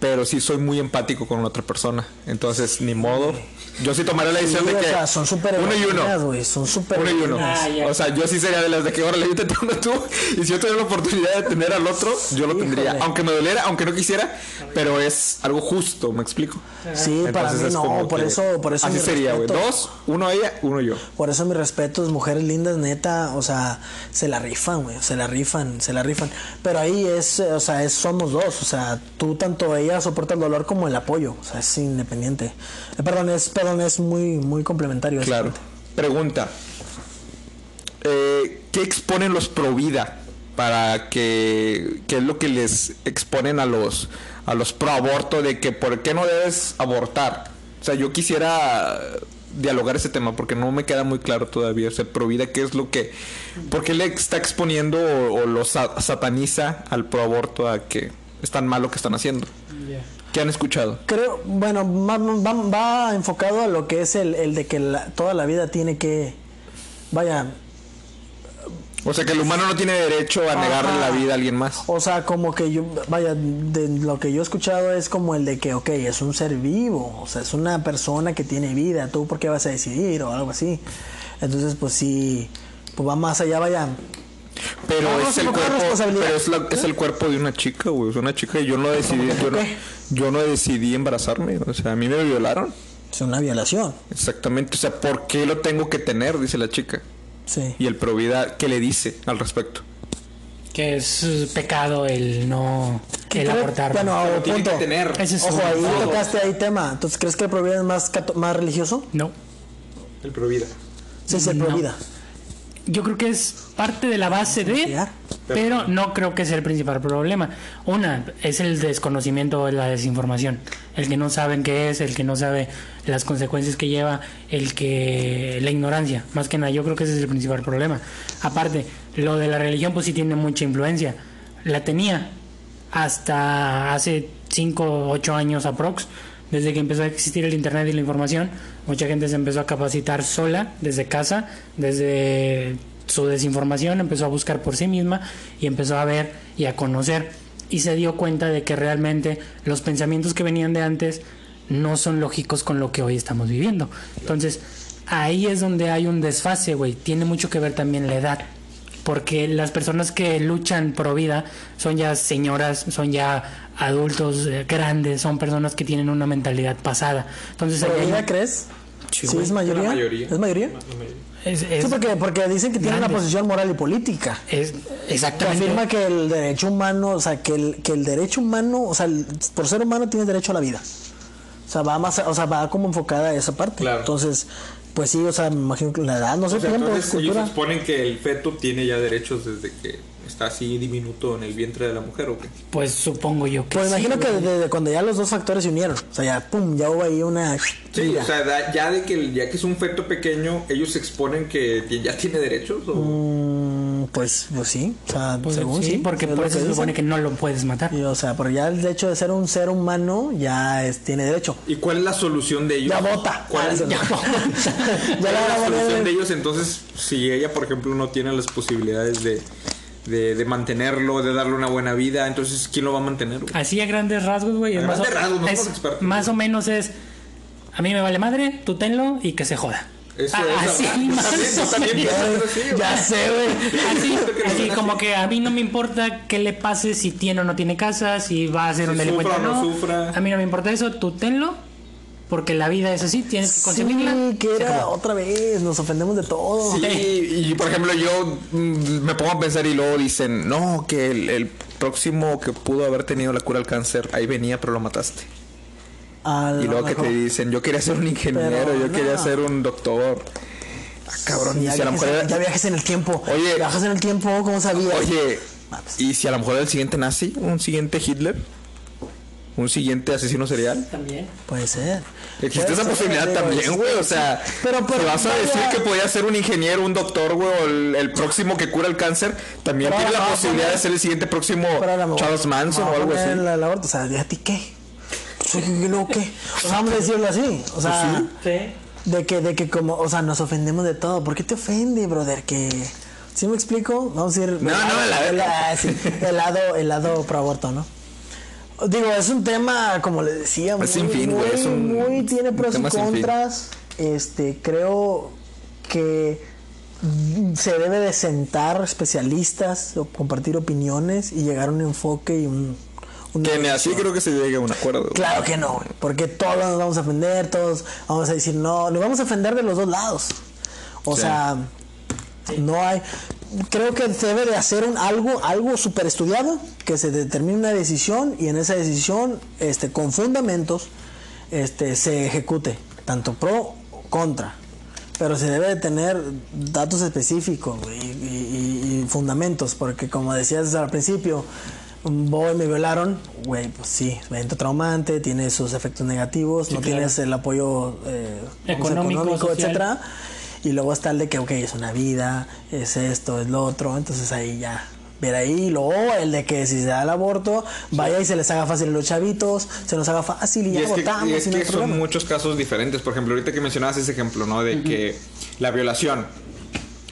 pero sí soy muy empático con otra persona. Entonces, ni modo. Yo sí tomaré la
Sí,
decisión de
o
que
sea, son súper
uno y uno.
güey, son súper
Uno y uno.
Ah.
O sea, yo sí sería de las de que ahora le te uno tú. Y si yo tuviera la oportunidad de tener al otro, yo lo tendría.
Híjole.
Aunque me doliera, aunque no quisiera, pero es algo justo, ¿me explico?
Sí, para
Entonces
mí
es
no,
como
por
que
eso, por eso
Así
mi
sería, güey.
respeto.
Dos, uno ella, uno yo.
Por eso mis respetos, mujeres lindas, neta, o sea, se la rifan, güey, se la rifan, se la rifan. Pero ahí es, o sea, es, somos dos, o sea, tú tanto ella soporta el dolor como el apoyo, o sea, es independiente. Eh, perdón, es, perdón, es muy, muy complementario.
Claro. Pregunta. Eh, ¿Qué exponen los pro vida? Para que. ¿Qué es lo que les exponen a los, a los pro aborto? De que por qué no debes abortar. O sea, yo quisiera dialogar ese tema porque no me queda muy claro todavía. O sea, pro vida, ¿qué es lo que. ¿Por qué le está exponiendo o, o lo sa- sataniza al pro aborto a que es tan malo que están haciendo? ¿Qué han escuchado?
Creo, bueno, va, va- va enfocado a lo que es el, el de que la- toda la vida tiene que, vaya,
O sea, que el humano no tiene derecho a negarle
Ajá.
la vida a alguien más.
O sea, como que yo, vaya, de lo que yo he escuchado es como el de que, ok, es un ser vivo, o sea, es una persona que tiene vida, tú por qué vas a decidir o algo así. Entonces, pues sí, pues va más allá, vaya.
Pero es el cuerpo, pero es, la- es el cuerpo de una chica, güey. Es una chica y yo no decidí, yo no, yo no decidí embarazarme. O sea, a mí me violaron.
Es una violación.
Exactamente. O sea, ¿por qué lo tengo que tener? Dice la chica.
Sí.
Y el provida, ¿qué le dice al respecto?
Que es pecado el no... El abortar.
Bueno,
tiene
punto.
que tener.
Ese es
Ojo, ahí
todo.
tocaste ahí tema. Entonces, ¿crees que el provida es más, religioso?
No.
El provida.
Sí, es el
No. Yo creo que es parte de la base de, pero no creo que sea el principal problema. Una es el desconocimiento o la desinformación, el que no saben qué es, el que no sabe las consecuencias que lleva, el que la ignorancia, más que nada. Yo creo que ese es el principal problema. Aparte, lo de la religión pues sí tiene mucha influencia. La tenía hasta hace 5 o 8 años aprox, desde que empezó a existir el internet y la información, mucha gente se empezó a capacitar sola desde casa, desde su desinformación, empezó a buscar por sí misma y empezó a ver y a conocer y se dio cuenta de que realmente los pensamientos que venían de antes no son lógicos con lo que hoy estamos viviendo. Entonces, ahí es donde hay un desfase, güey. Tiene mucho que ver también la edad. Porque las personas que luchan pro vida son ya señoras, son ya adultos eh, grandes, son personas que tienen una mentalidad pasada. Entonces, ahí
¿Pero
hay-
ella crees?
Sí,
es mayoría.
La mayoría.
¿Es mayoría?
es, es-
Sí, porque, porque dicen que tiene una posición moral y política.
es-
Que
exactamente.
afirma que el derecho humano, o sea, que el, que el derecho humano, o sea, el- por ser humano tienes derecho a la vida. O sea, va más, o sea, va como enfocada a esa parte.
Claro.
Entonces, pues sí, o sea, me imagino que la edad, no sé,
O sea,
tiempo,
entonces ellos exponen que el feto tiene ya derechos desde que está así diminuto en el vientre de la mujer o qué.
Pues supongo yo que
Pues
sí,
imagino que desde cuando ya los dos factores se unieron, o sea, ya, pum, ya hubo ahí una...
Sí, o sea, da- ya de que ya que es un feto pequeño, ellos exponen que ya tiene derechos o
Mm, pues, pues sí, o sea,
Pues
según
sí,
sí.
porque por eso se supone que no lo puedes matar.
Y, o sea, pero ya el hecho de ser un ser humano ya es, tiene derecho.
¿Y cuál es la solución de ellos?
Ya vota.
¿Cuál es,
Ya
¿cuál
vota.
es
Ya la
la solución de ellos entonces si ella, por ejemplo, no tiene las posibilidades de, de, de mantenerlo, de darle una buena vida, entonces ¿quién lo va a mantener? güey?
Así a grandes rasgos, güey.
A
es más
grandes
o-
rasgos, no somos expertos.
Más o menos es. A mí me vale madre, tú tenlo y que se joda.
Eso
Ah,
es,
así, más.
Ya sé, güey.
Así, como que a mí no me importa qué le pase si tiene o no tiene casa, si va a ser
Si
un delincuente o
no
no.
sufra.
A mí no me importa eso, tú tenlo, porque la vida es así, tienes que conseguirla.
Sí, que era
acabó.
otra vez, nos ofendemos de todo.
Sí, y por ejemplo yo mm, me pongo a pensar y luego dicen, no, que el, el próximo que pudo haber tenido la cura al cáncer, ahí venía, pero lo mataste. Y luego que te dicen, yo quería ser un ingeniero,
Pero
yo
no.
quería ser un doctor. Ah, cabrón,
Sí,
y
ya,
si a lo
viajes,
mejor
en- ya viajes en el tiempo.
Oye.
Viajas en el tiempo, ¿cómo sabías?
Oye,
Ah, pues.
y si a lo mejor el siguiente nazi, un siguiente Hitler, un siguiente asesino serial.
También.
Puede ser.
Existe
Puede
esa
ser,
posibilidad
digo,
también, güey. O sea,
pero, pero,
si vas a
vaya-
decir que podía ser un ingeniero, un doctor, güey, o el, el próximo que cura el cáncer, también
Pero
tiene la posibilidad de ser el siguiente próximo Charles Manson o algo así.
El aborto, o sea, ¿de a ti qué? Sí, ¿Y luego qué? O sea, vamos a decirlo así. O sea,
Sí.
de que, de que como, o sea, nos ofendemos de todo. ¿Por qué te ofende, brother? Que. ¿Sí me explico? Vamos a ir.
No, no, la
sí, el lado, el lado pro aborto, ¿no? Digo, es un tema, como le decía, muy,
sin fin,
muy,
güey, es un-
muy tiene pros y contras. Este, creo que se debe de sentar especialistas o compartir opiniones y llegar a un enfoque y un,
Que ni así creo que se llegue a un acuerdo.
Claro que no, porque todos nos vamos a ofender, todos vamos a decir no, nos vamos a ofender de los dos lados. O
Sí.
sea, no hay. Creo que se debe de hacer un algo, algo súper estudiado, que se determine una decisión y en esa decisión, este, con fundamentos, este, se ejecute, tanto pro o contra. Pero se debe de tener datos específicos y, y- y fundamentos, porque como decías al principio, voy, me violaron, güey, pues sí, evento traumante, tiene sus efectos negativos, no
claro.
tienes el apoyo eh,
Económico, social.
etcétera. Y luego está el de que, ok, es una vida, es esto, es lo otro, entonces ahí ya. Ver ahí, y luego el de que si se da el aborto, vaya y se les haga fácil a los chavitos, se nos haga fácil y,
Y
ya
es que,
votamos.
y es
y no
que
hay
son muchos casos diferentes. Por ejemplo, ahorita que mencionabas ese ejemplo, ¿no? De que la violación.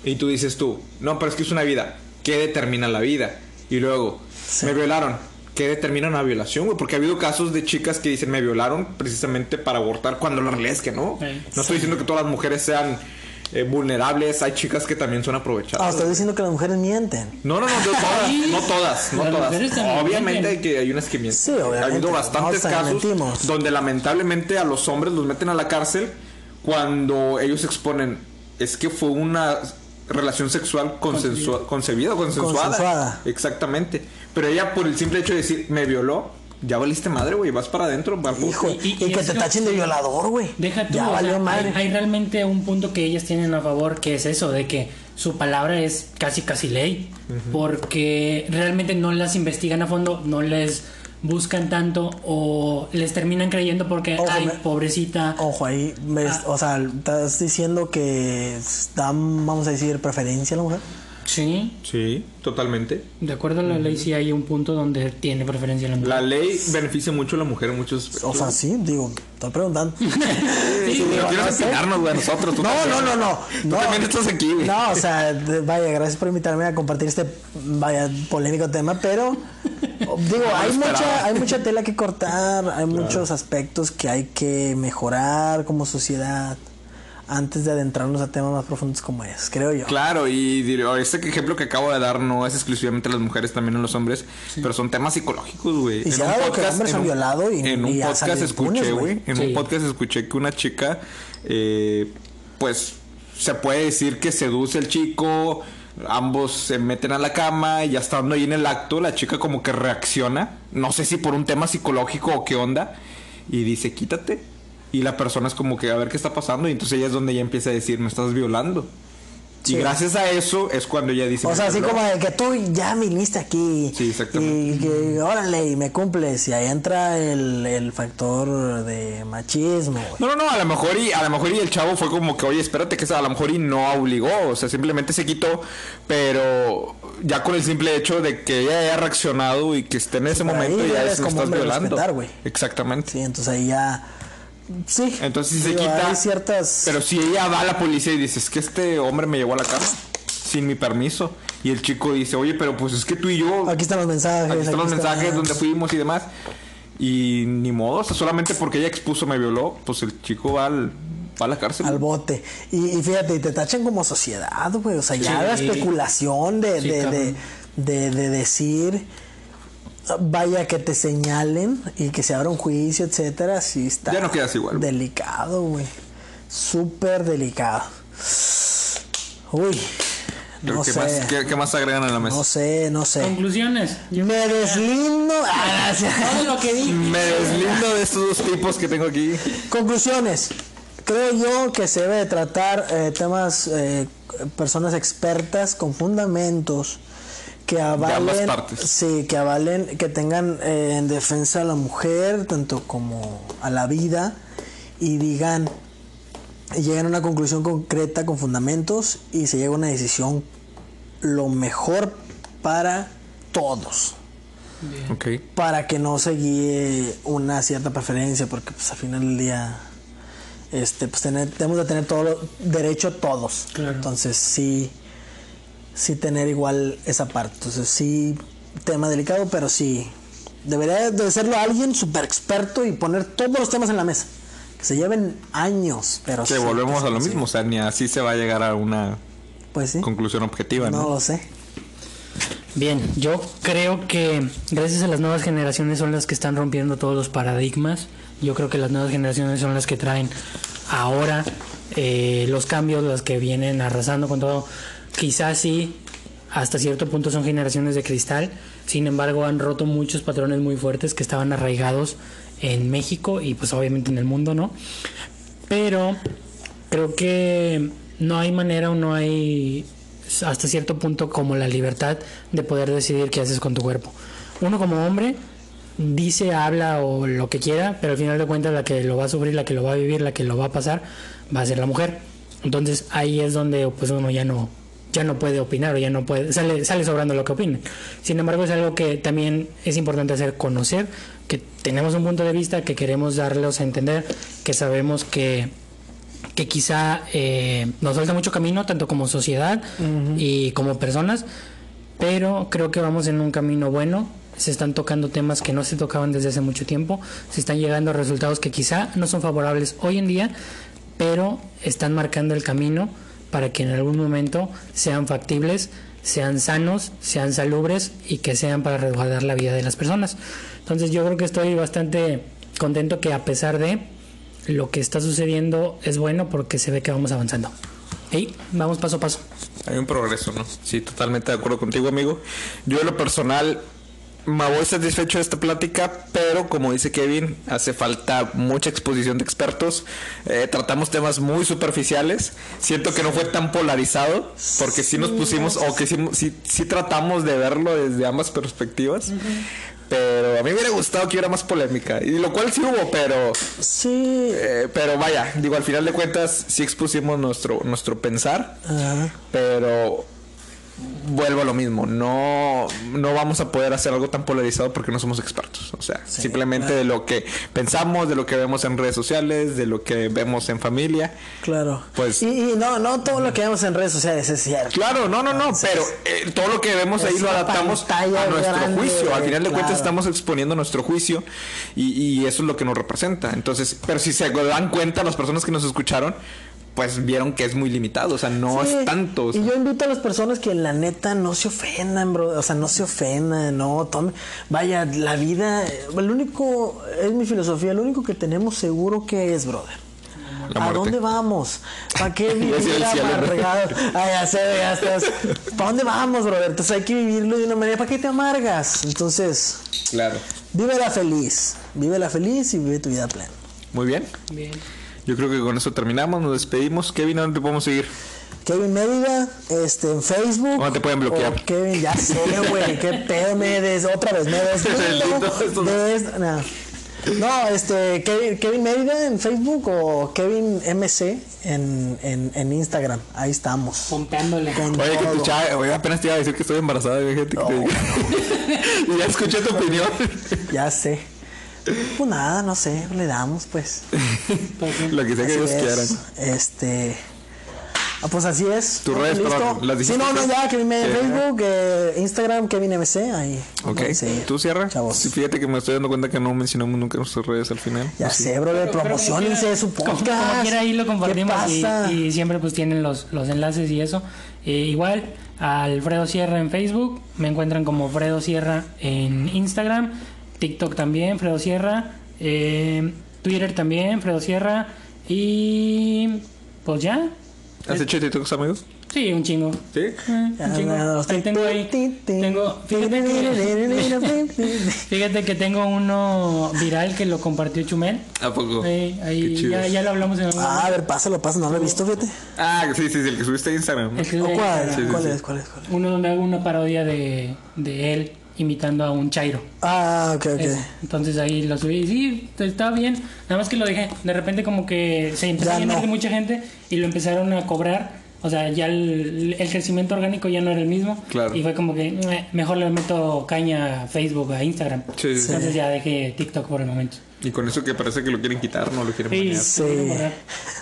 Y tú dices tú, no, pero es que es una vida. ¿Qué determina la vida? Y luego,
Sí.
me violaron. ¿Qué determina una violación, güey? Porque ha habido casos de chicas que dicen me violaron precisamente para abortar cuando la realidad es que no. No estoy diciendo que todas las mujeres sean eh, vulnerables. Hay chicas que también son
Ah,
aprovechadas.
estoy diciendo que las mujeres mienten.
No, no, no, no todas, no todas, no todas. Obviamente
mienten.
que hay unas que mienten.
Sí, obviamente,
Ha habido bastantes
no, o sea,
casos
mentimos.
donde lamentablemente a los hombres los meten a la cárcel cuando ellos exponen es que fue una relación sexual consensua- concebida o consensuada.
Consensuada.
Exactamente. Pero ella por el simple hecho de decir me violó, ya valiste madre, güey, vas para adentro, va al bote.
Hijo,
Y-
y,
y- y
que te tachen de violador, güey.
Deja tú,
Ya
o sea,
valió
hay,
madre.
hay realmente un punto que ellas tienen a favor que es eso, de que su palabra es casi casi ley, porque realmente no las investigan a fondo, no les buscan tanto o les terminan creyendo porque,
Ojo,
ay,
me-
pobrecita.
Ojo, ahí, ves,
Ah.
o sea, estás diciendo que dan, vamos a decir, preferencia a la mujer.
Sí,
Sí, totalmente.
de acuerdo a la ley sí hay un punto donde tiene preferencia la mujer.
La ley beneficia mucho a la mujer en muchos aspectos.
O sea, sí, digo, estoy preguntando.
Sí,
digo,
no
no
empinarnos, güey, a nosotros. tú
No,
también.
no, no, no.
Tú
no.
también estás aquí, güey.
No, o sea, vaya, gracias por invitarme a compartir este vaya polémico tema, pero digo, hay
esperaba.
mucha, hay mucha tela que cortar, hay muchos aspectos que hay que mejorar como sociedad antes de adentrarnos a temas más profundos como esos, creo yo.
Claro, y este ejemplo que acabo de dar no es exclusivamente a las mujeres, también a los hombres, pero son temas psicológicos, güey.
Y se ha dado que hombres
en
han
un-
violado y-
en un
y
podcast escuché, güey,
güey.
en
Sí.
un podcast escuché que una chica, eh, pues, se puede decir que seduce al chico, ambos se meten a la cama y ya estando ahí en el acto, la chica como que reacciona, no sé si por un tema psicológico o qué onda, y dice, quítate. Y la persona es como que a ver qué está pasando y entonces ella es donde ella empieza a decir, me estás violando.
Sí.
Y gracias a eso es cuando ella dice...
O
"Me
sea, así
violó".
como de que tú ya viniste aquí.
Sí, exactamente.
Y que, órale, y me cumples. Y ahí entra el, el factor de machismo.
No, no, no, a lo mejor y a lo mejor y el chavo fue como que, oye, espérate que a lo mejor y no obligó, o sea, simplemente se quitó, pero ya con el simple hecho de que ella haya reaccionado y que esté en ese momento ya es me estás violando.
respetar.
Exactamente.
Sí, entonces ahí ya. Sí.
Entonces si se
Digo,
quita,
Hay ciertas.
pero si ella va a la policía y dice, es que este hombre me llevó a la cama sin mi permiso, y el chico dice, oye, pero pues es que tú y yo
Aquí están los mensajes.
Aquí están los
está-
mensajes donde fuimos y demás. Y ni modo, o sea, solamente porque ella expuso me violó, pues el chico va al, va a la cárcel.
Al bote. Y, y fíjate, y te tachan como sociedad, güey. O sea, ya
Sí.
la especulación de,
Sí,
de, de, de- de decir. Vaya que te señalen y que se abra un juicio, etcétera, sí está.
Ya no quedas igual.
Delicado, güey. Súper delicado. Uy.
Pero
No
¿qué,
sé.
más, qué, qué más agregan a la mesa?
No sé, no sé.
Conclusiones. Yo
Me deslindo. Ah,
todo lo que dije.
Me deslindo de estos dos tipos que tengo aquí.
Conclusiones. Creo yo que se debe de tratar eh, temas, eh, personas expertas con fundamentos que avalen,
ambas partes.
sí, que avalen, que tengan eh, en defensa a la mujer, tanto como a la vida, y digan, y lleguen a una conclusión concreta con fundamentos y se llega a una decisión lo mejor para todos
Ok.
para que no se guíe una cierta preferencia, porque pues al final del día este pues tener, tenemos de tener todo lo- derecho todos.
Claro.
Entonces sí sí tener igual esa parte. Entonces sí tema delicado, pero sí debería de serlo alguien súper experto y poner todos los temas en la mesa. Que se lleven años, pero
Que
sí,
volvemos a lo
sí.
mismo, o sea, ni así se va a llegar a una
Pues sí.
conclusión objetiva,
No
¿no?
lo sé.
Bien, yo creo que gracias a las nuevas generaciones son las que están rompiendo todos los paradigmas. Yo creo que las nuevas generaciones son las que traen ahora eh, los cambios, las que vienen arrasando con todo. Quizás sí, hasta cierto punto son generaciones de cristal. Sin embargo, han roto muchos patrones muy fuertes que estaban arraigados en México y pues obviamente en el mundo, ¿no? Pero creo que no hay manera o no hay hasta cierto punto como la libertad de poder decidir qué haces con tu cuerpo. Uno como hombre dice, habla o lo que quiera, pero al final de cuentas la que lo va a sufrir, la que lo va a vivir, la que lo va a pasar, va a ser la mujer. Entonces ahí es donde pues uno ya no ya no puede opinar o ya no puede sale sale sobrando lo que opinen. Sin embargo es algo que también es importante hacer conocer, que tenemos un punto de vista que queremos darlos a entender, que sabemos que que quizá eh, nos falta mucho camino, tanto como sociedad y como personas, pero creo que vamos en un camino bueno. Se están tocando temas que no se tocaban desde hace mucho tiempo, se están llegando a resultados que quizá no son favorables hoy en día, pero están marcando el camino para que en algún momento sean factibles, sean sanos, sean salubres y que sean para resguardar la vida de las personas. Entonces yo creo que estoy bastante contento que a pesar de lo que está sucediendo es bueno porque se ve que vamos avanzando. Hey, vamos paso a paso.
Hay un progreso, ¿no? Sí, totalmente de acuerdo contigo, amigo. Yo en lo personal me voy satisfecho de esta plática, pero como dice Kevin, hace falta mucha exposición de expertos. Eh, tratamos temas muy superficiales. Siento que no fue tan polarizado, porque sí nos pusimos, o que sí, sí- sí tratamos de verlo desde ambas perspectivas. Pero a mí me hubiera gustado que hubiera más polémica, y lo cual sí hubo, pero
Sí.
eh, pero vaya, digo, al final de cuentas sí expusimos nuestro, nuestro pensar,
Ajá.
pero vuelvo a lo mismo. No, no vamos a poder hacer algo tan polarizado porque no somos expertos. O sea, simplemente de lo que pensamos, de lo que vemos en redes sociales, de lo que vemos en familia.
Claro.
Pues-
y, y no, no todo lo que vemos en redes sociales es cierto.
Claro, no, no, no,
Entonces,
pero eh, todo lo que vemos ahí lo adaptamos a nuestro
grande,
juicio. Al final de cuentas estamos exponiendo nuestro juicio y, y eso es lo que nos representa. Entonces, pero si se dan cuenta las personas que nos escucharon, pues vieron que es muy limitado, o sea, no
Sí,
es tanto. o sea.
Y yo invito a las personas que la neta no se ofendan, bro. O sea, no se ofendan, no tomen. Vaya, la vida, eh, el único, es mi filosofía, lo único que tenemos seguro que es, brother.
La
¿A dónde vamos? ¿Para qué vivir amargado? Ah, ya sé, ya estás. ¿Para dónde vamos, brother? Entonces hay que vivirlo de una manera. ¿Para qué te amargas? Entonces,
Claro.
vívela feliz. Vívela feliz y vive tu vida plena.
Muy bien.
Bien.
Yo creo que con eso terminamos, nos despedimos. Kevin, ¿a dónde te podemos seguir?
Kevin Mérida, este, en Facebook.
¿Cómo te pueden bloquear?
Kevin, ya sé, güey, qué pedo me des, otra vez, me
Lindo,
des- no. No, este, Kevin, Kevin Mérida en Facebook o Kevin MC en, en, en Instagram. Ahí estamos.
Pompeándole.
Con
Oye, que tu chava, oye, apenas te iba a decir que estoy embarazada, que te diga. y ya escuché tu opinión.
Ya sé. Pues nada, no sé, le damos, pues.
Lo que sea que
Así
Dios
es.
quiera.
Este. Ah, pues así es.
Tus
¿No?
redes,
¿Listo?
perdón, las
Sí, no, no, ya, Mérida en
Sí.
Facebook, eh, Instagram, Kevin MC, ahí.
Ok,
ahí seguir.
¿tú cierra?
Chavos.
Sí, fíjate que me estoy dando cuenta que no mencionamos nunca nuestras redes al final.
Ya
¿O sí?
sé, brother,
Pero- pero
promocionense
quiera-
su podcast.
Como quiera ahí lo compartimos
¿Qué
y,
pasa?
y siempre pues tienen los, los enlaces y eso. Eh, igual, Alfredo Sierra en Facebook, me encuentran como Fredo Sierra en Instagram, TikTok también, Fredo Sierra, eh, Twitter también, Fredo Sierra y pues ya.
¿Has hecho TikToks, amigos?
Sí, un chingo.
Sí.
Eh, un chingo.
los
Ahí tengo ahí. Tengo, fíjate que, fíjate que tengo uno viral que lo compartió Chumel.
¿A poco?
Ahí, ahí
Qué chido.
ya, ya lo hablamos en algún
Ah, a ver, pásalo, pásalo, no lo he visto, fíjate.
Ah, sí, sí, sí, el que subiste a Instagram. ¿no?
El que-
¿O ¿Cuál?
Sí, sí,
¿Cuál
sí.
es? ¿Cuál es? ¿Cuál es?
Uno donde hago una parodia de, de él imitando a un Chairo.
Ah, ok, ok.
Entonces ahí lo subí y sí, estaba bien. Nada más que lo dejé. De repente como que se empezó
Ya
a llenar
no.
de mucha gente y lo empezaron a cobrar. O sea, ya el, el crecimiento orgánico ya no era el mismo.
Claro.
Y fue como que "Eh, mejor le meto caña a Facebook, a Instagram.
Sí.
Entonces ya dejé TikTok por el momento.
Y con eso que parece que lo quieren quitar, no lo quieren
Sí,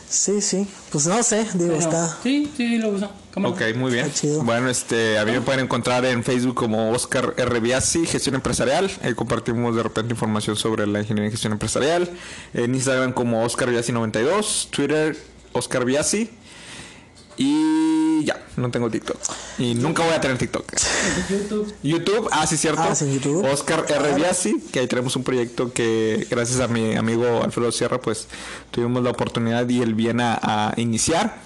sí,
Sí. Pues no sé, digo,
Pero
está.
Sí, sí, lo uso.
Ok, muy bien. Bueno, este, a mí me pueden encontrar en Facebook como Oscar R. Biasi, Gestión Empresarial. Ahí compartimos de repente información sobre la ingeniería y gestión empresarial. En Instagram como Oscar Biasi92. Twitter, Oscar Biasi. Y ya, no tengo TikTok. Y nunca voy a tener TikTok.
YouTube.
YouTube, ah, sí, cierto.
Ah, sí, YouTube.
Oscar R. Biasi, que ahí tenemos un proyecto que, gracias a mi amigo Alfredo Sierra, pues tuvimos la oportunidad y el bien a, a iniciar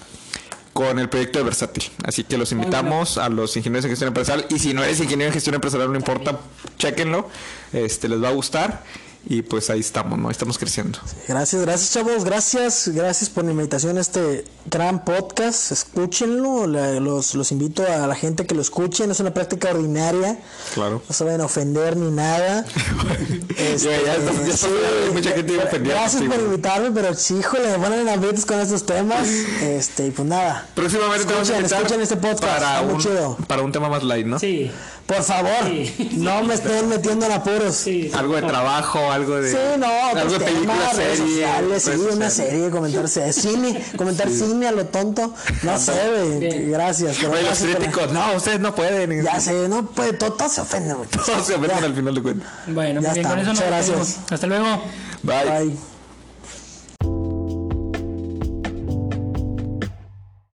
con el proyecto de Versátil. Así que los invitamos a los ingenieros en gestión empresarial. Y si no eres ingeniero en gestión empresarial, no importa, chequenlo. Este, les va a gustar. Y pues ahí estamos, ¿no? Estamos creciendo.
Gracias, gracias chavos, gracias, gracias por la invitación a este gran podcast, escúchenlo, la- los, los invito a la gente que lo escuchen, es una práctica ordinaria,
Claro.
no se vayan a ofender ni nada. Este,
Ya, ya está- mucha gente ofendida
Gracias por invitarme, pero sí, híjole, me ponen en aprietos con estos temas, este, y pues nada.
Próximamente te vamos a
Escuchen, escuchen este podcast,
para
está muy
un,
chido.
para un tema más light, ¿no?
Sí,
Por favor,
Sí.
no me estén metiendo en apuros.
sí.
Algo de trabajo, algo de.
Sí, no,
algo de película, serie.
sociales, sí, una serie, comentar serie, cine, comentar cine a lo tonto, no sé, güey, gracias. pero
los críticos, no, ustedes no pueden.
Ya sé, no, pues todo, todo se ofende mucho.
Todos se ofenden al final de cuentas.
Bueno,
Ya
muy bien,
está,
con eso nos
muchas
despedimos.
gracias.
Hasta luego.
Bye.
Bye.